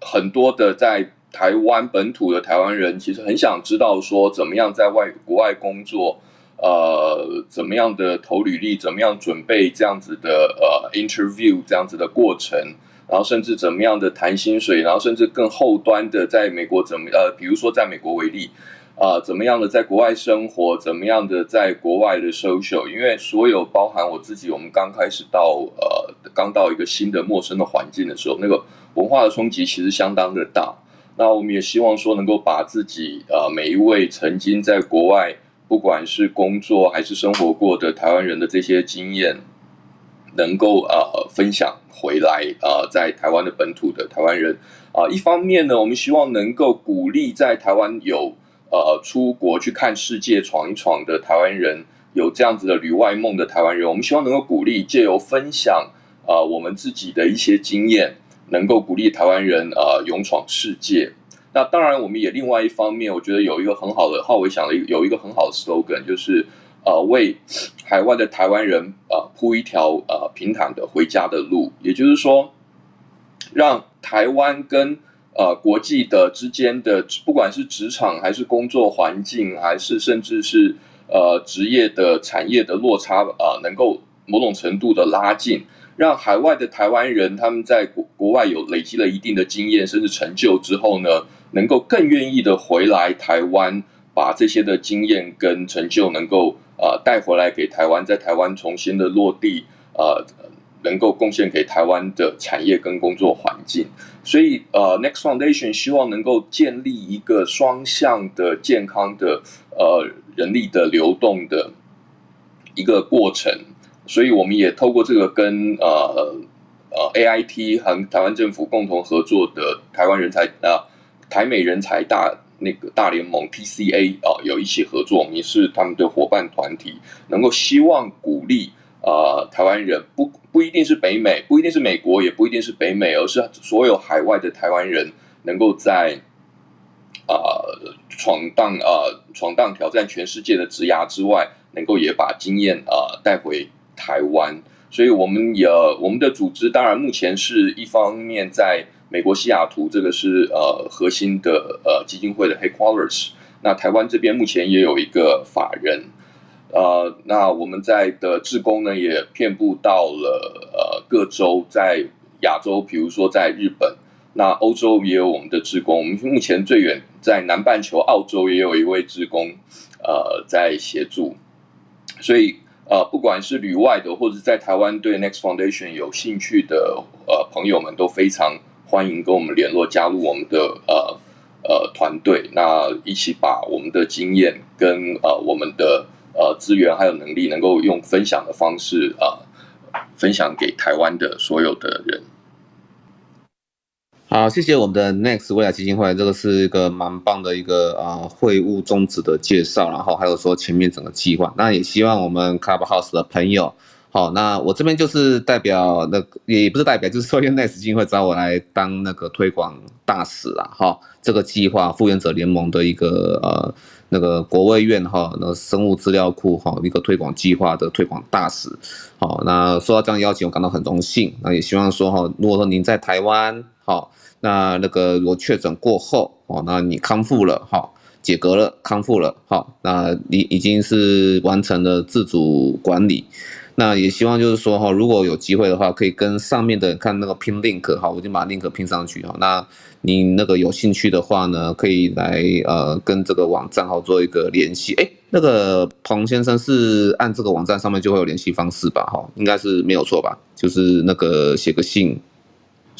很多的在。台湾本土的台湾人其实很想知道说，怎么样在外国外工作，呃，怎么样的投履历，怎么样准备这样子的呃 interview 这样子的过程，然后甚至怎么样的谈薪水，然后甚至更后端的在美国怎么呃，比如说在美国为例，啊、怎么样的在国外生活，怎么样的在国外的 social，因为所有包含我自己，我们刚开始到呃刚到一个新的陌生的环境的时候，那个文化的冲击其实相当的大。那我们也希望说，能够把自己呃每一位曾经在国外，不管是工作还是生活过的台湾人的这些经验，能够呃分享回来呃在台湾的本土的台湾人啊、一方面呢，我们希望能够鼓励在台湾有呃出国去看世界闯一闯的台湾人，有这样子的旅外梦的台湾人，我们希望能够鼓励借由分享啊、呃、我们自己的一些经验。能够鼓励台湾人啊、呃、勇闯世界，那当然我们也另外一方面，我觉得有一个很好的浩伟想了有一个很好的 slogan，就是呃为海外的台湾人、呃、铺一条呃平坦的回家的路，也就是说，让台湾跟呃国际的之间的不管是职场还是工作环境，还是甚至是呃职业的产业的落差啊、呃，能够某种程度的拉近。让海外的台湾人，他们在国国外有累积了一定的经验，甚至成就之后呢，能够更愿意的回来台湾，把这些的经验跟成就能够呃带回来给台湾，在台湾重新的落地，呃，能够贡献给台湾的产业跟工作环境。所以呃，Next Foundation 希望能够建立一个双向的健康的呃人力的流动的一个过程。所以我们也透过这个跟呃呃 AIT 和台湾政府共同合作的台湾人才啊、呃、台美人才大那个大联盟 TCA 啊、有一起合作，也是他们的伙伴团体，能够希望鼓励啊、呃、台湾人不不一定是北美，不一定是美国，也不一定是北美，而是所有海外的台湾人能够在啊、呃、闯荡啊、呃、闯荡挑战全世界的职涯之外，能够也把经验啊、呃、带回。台湾，所以我们也我们的组织当然目前是一方面在美国西雅图，这个是呃核心的呃基金会的 headquarters。那台湾这边目前也有一个法人，呃，那我们在的志工呢也遍布到了呃各州，在亚洲，比如说在日本，那欧洲也有我们的志工。我们目前最远在南半球澳洲也有一位志工，呃，在协助，所以。呃，不管是旅外的，或者在台湾对 Next Foundation 有兴趣的呃朋友们，都非常欢迎跟我们联络，加入我们的呃呃团队，那一起把我们的经验跟呃我们的呃资源还有能力，能够用分享的方式啊、呃，分享给台湾的所有的人。好，谢谢我们的 Next 未来基金会，这个是一个蛮棒的一个啊会务宗旨的介绍，然后还有说前面整个计划，那也希望我们 Clubhouse 的朋友，好，那我这边就是代表那个也不是代表，就是说 Next 基金会找我来当那个推广大使啊，哈，这个计划复原者联盟的一个呃那个国卫院哈那生物资料库哈一个推广计划的推广大使，好，那受到这样邀请，我感到很荣幸，那也希望说哈，如果说您在台湾，好。那那个我确诊过后哦，那你康复了哈，解隔了康复了好，那你已经是完成了自主管理，那也希望就是说哈，如果有机会的话，可以跟上面的看那个拼 link 哈，我就把 link 拼上去哈。那你那个有兴趣的话呢，可以来呃跟这个网站号做一个联系。诶，那个彭先生是按这个网站上面就会有联系方式吧？哈，应该是没有错吧？就是那个写个信。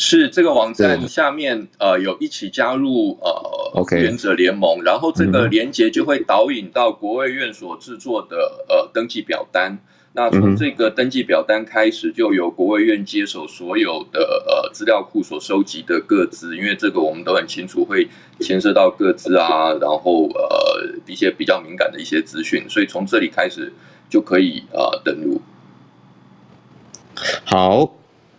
是这个网站下面呃有一起加入呃，OK，原者联盟，然后这个连接就会导引到国卫院所制作的呃登记表单。那从这个登记表单开始，就由国卫院接手所有的呃资料库所收集的各资，因为这个我们都很清楚会牵涉到各资啊，然后呃一些比较敏感的一些资讯，所以从这里开始就可以呃登录。好，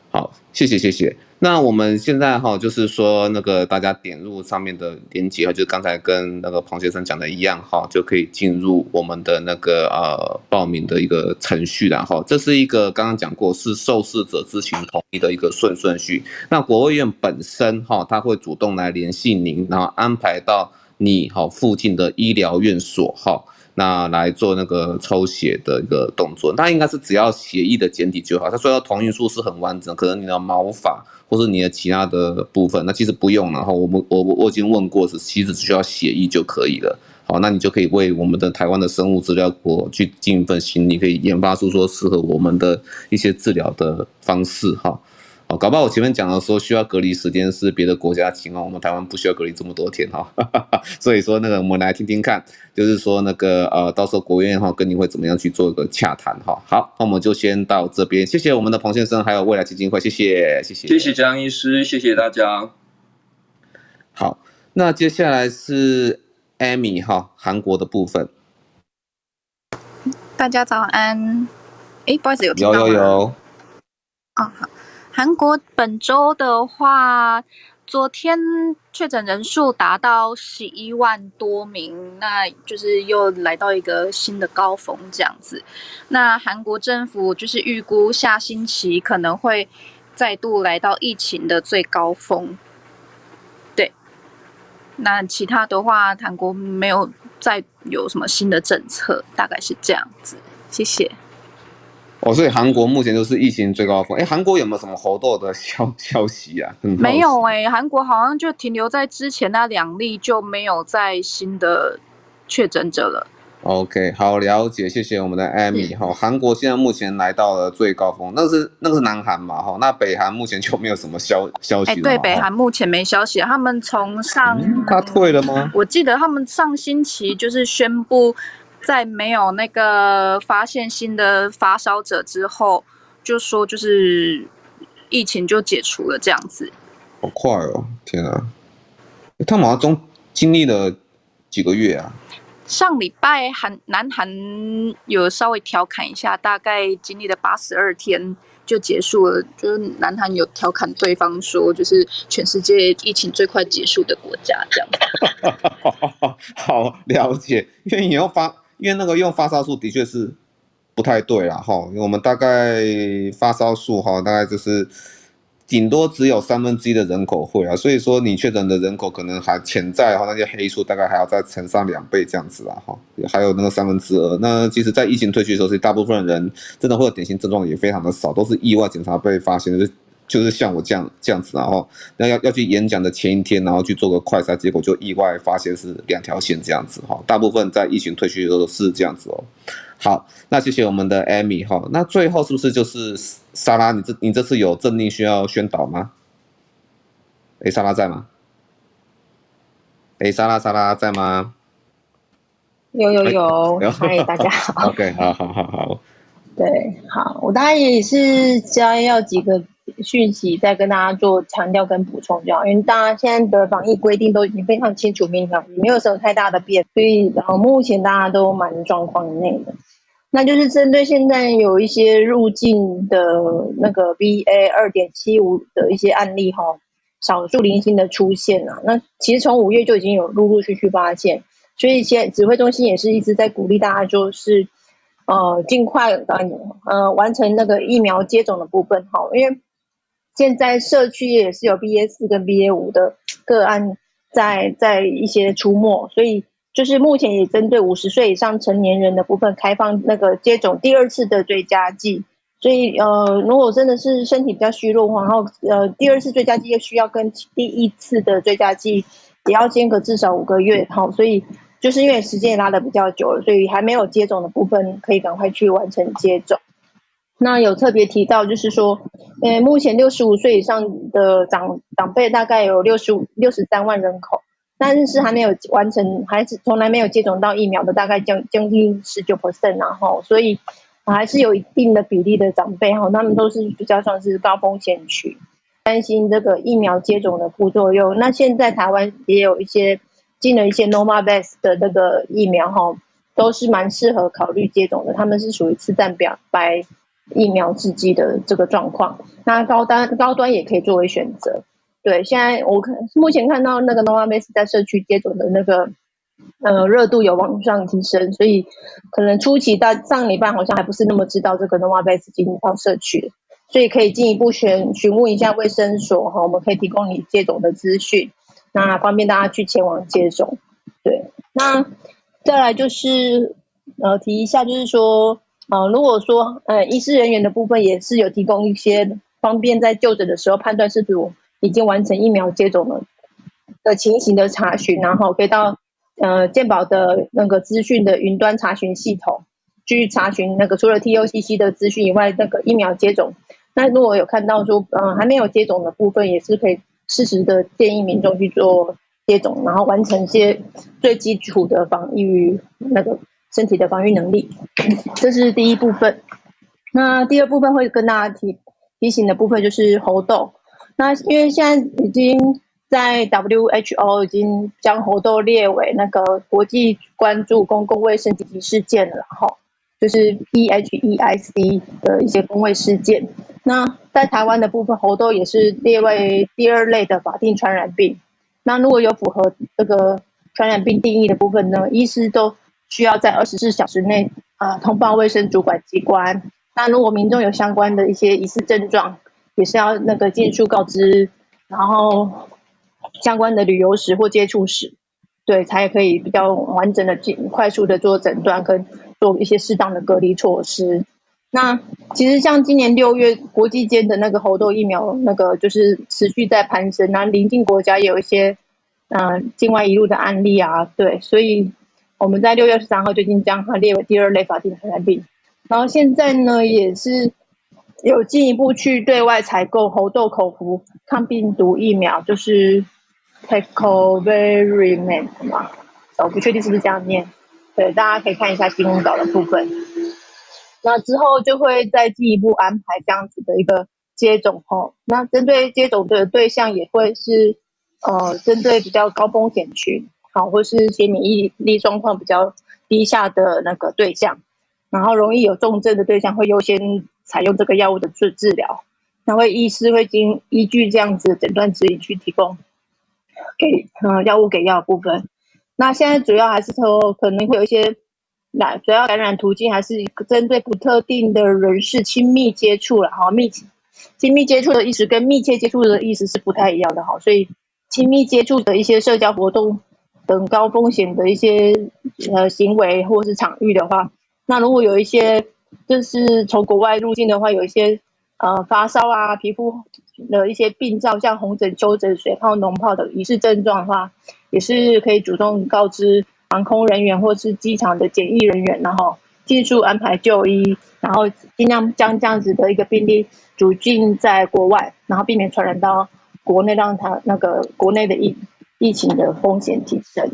好，谢谢，谢谢。那我们现在哈，就是说那个大家点入上面的链接，就刚才跟那个庞先生讲的一样哈，就可以进入我们的那个呃报名的一个程序然后，这是一个刚刚讲过是受试者知情同意的一个顺顺序。那国卫院本身哈，他会主动来联系您，然后安排到你好附近的医疗院所哈。那来做那个抽血的一个动作，那应该是只要血液的检体就好。他说要同意书是很完整，可能你的毛发或是你的其他的部分，那其实不用。然后我们我我已经问过，是其实只需要血液就可以了。好，那你就可以为我们的台湾的生物资料库去尽一份心你，可以研发出说适合我们的一些治疗的方式哈。哦，搞不好我前面讲的说需要隔离时间是别的国家情况，我们台湾不需要隔离这么多天哈，所以说那个我们来听听看，就是说那个呃，到时候国院哈跟你会怎么样去做一个洽谈哈。好，那我们就先到这边，谢谢我们的彭先生，还有未来基金会，谢谢，谢谢，谢谢张医师，谢谢大家。好，那接下来是 Amy 哈，韩国的部分。大家早安，哎，不好意思，有听到吗？有有有。哦，好。韩国本周的话，昨天确诊人数达到十一万多名，那就是又来到一个新的高峰这样子。那韩国政府就是预估下星期可能会再度来到疫情的最高峰。对，那其他的话，韩国没有再有什么新的政策，大概是这样子。谢谢。哦，所以韩国目前就是疫情最高峰。哎，韩国有没有什么活动的消 消息啊？没有哎、欸，韩国好像就停留在之前那两例，就没有再新的确诊者了。OK，好了解，谢谢我们的 Amy 哈。韩国现在目前来到了最高峰，那是那个是南韩嘛哈？那北韩目前就没有什么消消息了。哎，对，北韩目前没消息，他们从上、嗯、他退了吗？我记得他们上星期就是宣布，在没有那个发现新的发烧者之后，就说就是疫情就解除了这样子。好快哦，天啊！他们好像中经历了几个月啊。上礼拜韩南韩有稍微调侃一下，大概经历了八十二天就结束了。就是南韩有调侃对方说，就是全世界疫情最快结束的国家这样。好了解，因为你要发，因为那个用发烧数的确是不太对啦哈。我们大概发烧数哈，大概就是。顶多只有三分之一的人口会啊，所以说你确诊的人口可能还潜在哈，那些黑数大概还要再乘上两倍这样子啦哈，还有那个三分之二。那其实，在疫情退去的时候，是大部分人真的会有典型症状也非常的少，都是意外检查被发现的，像我这样这样子，然后那要要去演讲的前一天，然后去做个快筛，结果就意外发现是两条线这样子哈。大部分在疫情退去的时候是这样子哦。好，那谢谢我们的 Amy 哈。那最后是不是就是莎拉？你这你这次有政令需要宣导吗？哎，莎拉在吗？哎，莎拉莎拉在吗？有有有，嗨，大家好。OK，好好好好。对，好，我大概也是将要几个讯息再跟大家做强调跟补充，就好，因为大家现在的防疫规定都已经非常清楚明了，也没有什么太大的变，所以然后目前大家都蛮状况内的。那就是针对现在有一些入境的那个 BA 二点七五的一些案例哈，少数零星的出现啊。那其实从五月就已经有陆陆续续发现，所以现在指挥中心也是一直在鼓励大家，就是呃尽快呃完成那个疫苗接种的部分哈，因为现在社区也是有 BA 四跟 BA 五的个案在在一些出没，所以。就是目前也针对五十岁以上成年人的部分开放那个接种第二次的追加剂，所以呃，如果真的是身体比较虚弱，然后呃，第二次追加剂又需要跟第一次的追加剂也要间隔至少五个月，好，所以就是因为时间也拉的比较久了，所以还没有接种的部分可以赶快去完成接种。那有特别提到就是说，呃，目前六十五岁以上的长长辈大概有六十五六十三万人口。但是还没有完成，还是从来没有接种到疫苗的，大概将将近十九 percent，然后所以还是有一定的比例的长辈哈，他们都是比较算是高风险群，担心这个疫苗接种的副作用。那现在台湾也有一些进了一些 Novavax 的那个疫苗哈，都是蛮适合考虑接种的，他们是属于次蛋白疫苗制剂的这个状况，那高端高端也可以作为选择。对，现在我看目前看到那个 Novavax 在社区接种的那个呃热度有往上提升，所以可能初期到上礼拜好像还不是那么知道这个 Novavax 进入到社区，所以可以进一步询询问一下卫生所哈，我们可以提供你接种的资讯，那方便大家去前往接种。对，那再来就是呃提一下，就是说呃如果说呃医师人员的部分也是有提供一些方便在就诊的时候判断是否已经完成疫苗接种了的情形的查询，然后可以到呃健保的那个资讯的云端查询系统去查询那个除了 TOCC 的资讯以外，那个疫苗接种。那如果有看到说嗯、呃、还没有接种的部分，也是可以适时的建议民众去做接种，然后完成一些最基础的防御那个身体的防御能力。这是第一部分。那第二部分会跟大家提提醒的部分就是猴痘。那因为现在已经在 WHO 已经将猴痘列为那个国际关注公共卫生紧急事件了，然后就是 PHEIC 的一些公卫事件。那在台湾的部分，猴痘也是列为第二类的法定传染病。那如果有符合这个传染病定义的部分呢，医师都需要在二十四小时内啊、通报卫生主管机关。那如果民众有相关的一些疑似症状，也是要那个尽速告知，然后相关的旅游史或接触史，对，才可以比较完整的、进快速的做诊断跟做一些适当的隔离措施。那其实像今年六月，国际间的那个猴痘疫苗，那个就是持续在攀升，那邻近国家也有一些嗯、境外移入的案例啊，对，所以我们在六月十三号就已经将它列为第二类法定传染病。然后现在呢，也是有进一步去对外采购猴痘口服抗病毒疫苗，就是 Tecovirimat 嘛，我不确定是不是这样念。对，大家可以看一下新闻稿的部分。那之后就会再进一步安排这样子的一个接种吼。那针对接种的对象也会是呃，针对比较高风险群，好，或是一些免疫力状况比较低下的那个对象，然后容易有重症的对象会优先采用这个药物的治治疗。那会医师会经依据这样子的诊断指引去提供给呃药物给药的部分。那现在主要还是说可能会有一些。那主要感染途径还是针对不特定的人士亲密接触了哈，密亲密接触的意思跟密切接触的意思是不太一样的哈，所以亲密接触的一些社交活动等高风险的一些呃行为或是场域的话，那如果有一些就是从国外入境的话，有一些呃发烧啊、皮肤的一些病灶，像红疹、丘疹、水泡、脓泡的疑似症状的话，也是可以主动告知。航空人员或是机场的检疫人员，然后迅速安排就医，然后尽量将这样子的一个病例阻禁在国外，然后避免传染到国内，让他那个国内的疫疫情的风险提升。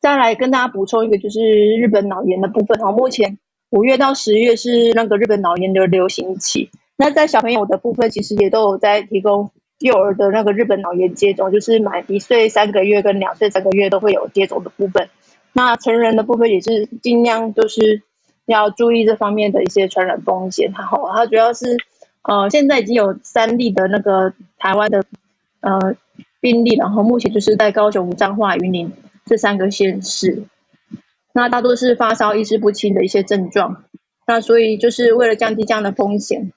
再来跟大家补充一个，就是日本脑炎的部分哈，目前五月到十月是那个日本脑炎的流行期，那在小朋友的部分，其实也都有在提供。幼儿的那个日本脑炎接种，就是满一岁三个月跟两岁三个月都会有接种的部分。那成人的部分也是尽量就是要注意这方面的一些传染风险。然后它主要是呃现在已经有三例的那个台湾的呃病例，然后目前就是在高雄、彰化、云林这三个县市。那大多是发烧、意识不清的一些症状。那所以就是为了降低这样的风险，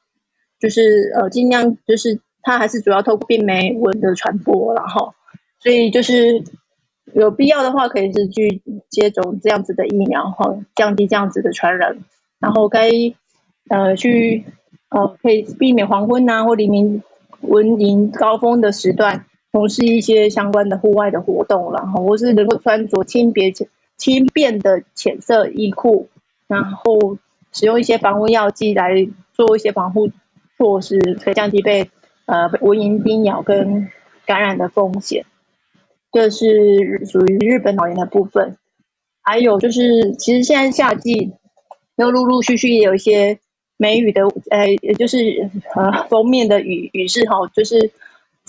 就是呃尽量就是。它还是主要透过病媒蚊的传播，然后，所以就是有必要的话，可以是去接种这样子的疫苗，哈，降低这样子的传染。然后该呃去呃可以避免黄昏呐或黎明蚊蝇高峰的时段，从事一些相关的户外的活动，然后或是能够穿着轻别轻便的浅色衣裤，然后使用一些防蚊药剂来做一些防护措施，可以降低被。呃，蚊蝇叮咬跟感染的风险，这是属于日本脑炎的部分。还有就是，其实现在夏季又陆陆续续也有一些梅雨的，呃，也就是呃封面的雨雨势哈，就是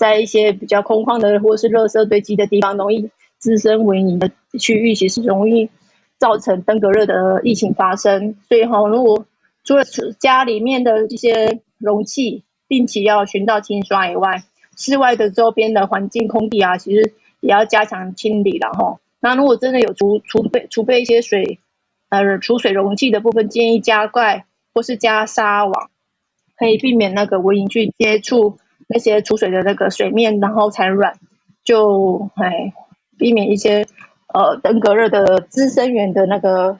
在一些比较空旷的或是垃圾堆积的地方，容易滋生蚊蝇的区域，其实容易造成登革热的疫情发生。所以哈，如果除了家里面的一些容器，定期要循道清刷以外，室外的周边的环境空地啊，其实也要加强清理了哈。那如果真的有储储备储备一些水，呃，储水容器的部分，建议加盖或是加纱网，可以避免那个蚊蝇去接触那些储水的那个水面，然后产卵，就哎避免一些呃登革热的滋生源的那个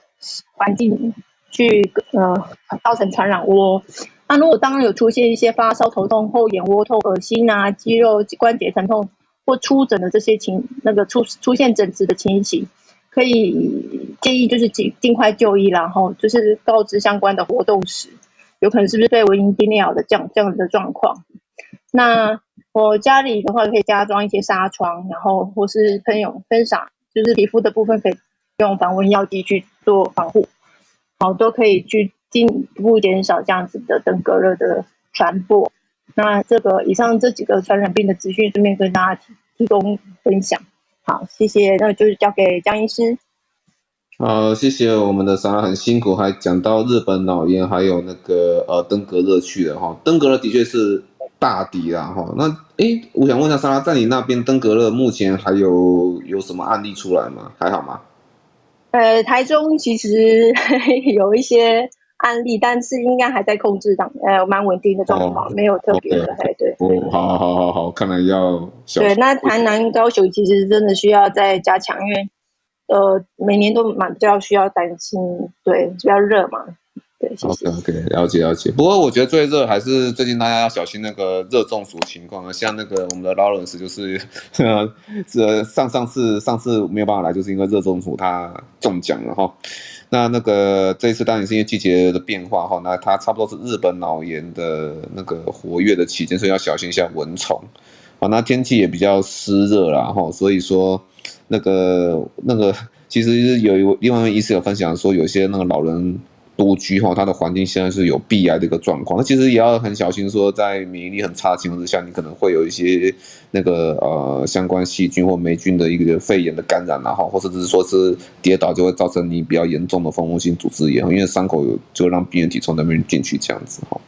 环境去呃造成传染窝。那如果当然有出现一些发烧、头痛、后眼窝痛、恶心啊、肌肉关节疼痛或出疹的这些情，那个出出现疹子的情形，可以建议就是尽尽快就医，然后就是告知相关的活动史，有可能是不是被蚊蝇叮咬的这样这样的状况。那我家里的话可以加装一些纱窗，然后或是喷涌喷洒，就是皮肤的部分可以用防蚊药剂去做防护，好都可以去。进一步减少这样子的登革热的传播。那这个以上这几个传染病的资讯，顺便跟大家提供分享。好，谢谢。那就是交给江医师。好，谢谢我们的莎拉，很辛苦，还讲到日本脑炎，还有那个呃登革热去了哈。登革热的确是大敌啦哈。那诶，我想问一下莎拉，在你那边登革热目前还有有什么案例出来吗？还好吗？呃，台中其实 有一些。案例，但是应该还在控制当，呃，蛮稳定的状况，哦、没有特别的，哎，对。哦，好好好好，看来要小。对，那台南、高雄其实真的需要再加强，因为呃，每年都蛮比较需要担心，对，比较热嘛，对，OK OK，了解了解。不过我觉得最热还是最近大家要小心那个热中暑情况啊，像那个我们的 Lawrence 就是，这上上次上次没有办法来，就是因为热中暑他中奖了哈。那那个这一次当然是因为季节的变化哈，那它差不多是日本脑炎的那个活跃的期间，所以要小心一下蚊虫。好，那天气也比较湿热啦哈，所以说那个那个其实有一另外一位医师有分享说，有些那个老人。独居哈，它的环境现在是有鼻癌的一个状况，那其实也要很小心，说在免疫力很差的情况之下，你可能会有一些那个呃相关细菌或霉菌的一个肺炎的感染然后，或者是说是跌倒就会造成你比较严重的蜂窝性组织炎，因为伤口有就让病原体从那边进去这样子哈。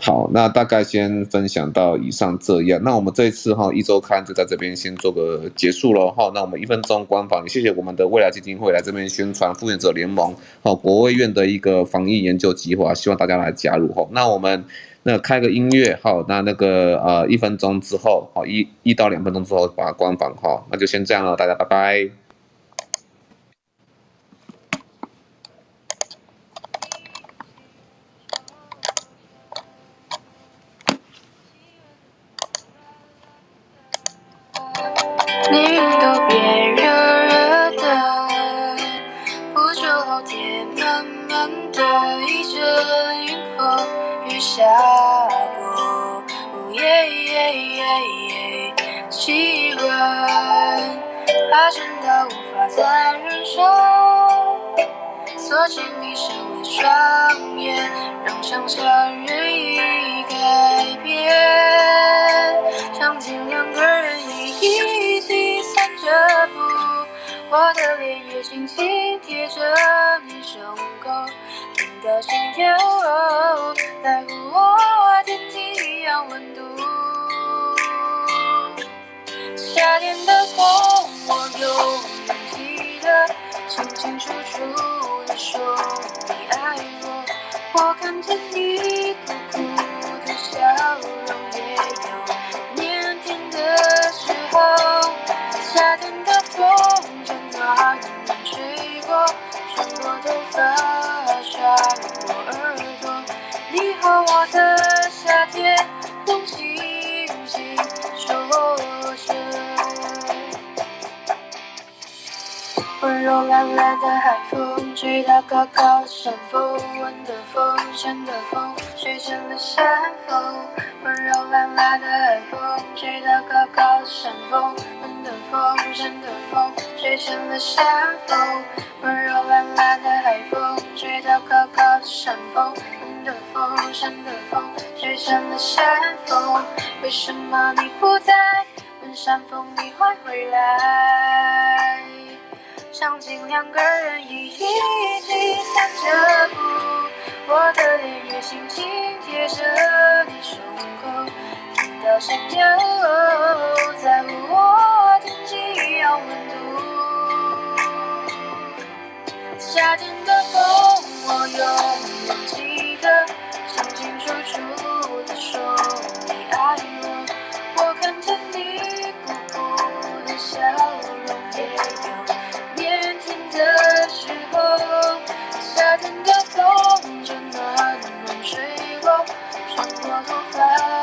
好，那大概先分享到以上这样，那我们这一次哈一周刊就在这边先做个结束了哈。那我们一分钟官方，也谢谢我们的未来基金会来这边宣传复原者联盟哈国卫院的一个。防疫研究计划，希望大家来加入哈。那我们那开个音乐好，那那个呃一分钟之后，好一一到两分钟之后把它关房哈。那就先这样了，大家拜拜。下过哦耶耶耶耶气温爬升到无法再忍受索性闭上了双眼让想象任意改变场景两个人也一起散着步我的脸也轻轻贴着你胸口听到心跳在乎我和你一样温度，夏天的风我永远记得，清清楚楚的说你爱我，我看见你。懒懒的海风，吹到高高的山峰，温的风，山的风，吹成了山风。温柔懒懒的海风，吹到高高的山峰，温的风，山的风，吹成了山风。温柔懒懒的海风，吹到高高的山峰，温的风，山的风，吹成了山风。为什么你不在？问山风，你会回来？场景两个人一起散着步我的脸也轻轻贴着你胸口听到心跳在乎我天气一样温度。夏天的风我永远记得？清清楚楚的说你爱我。夏天的风正暖暖吹过穿过头发。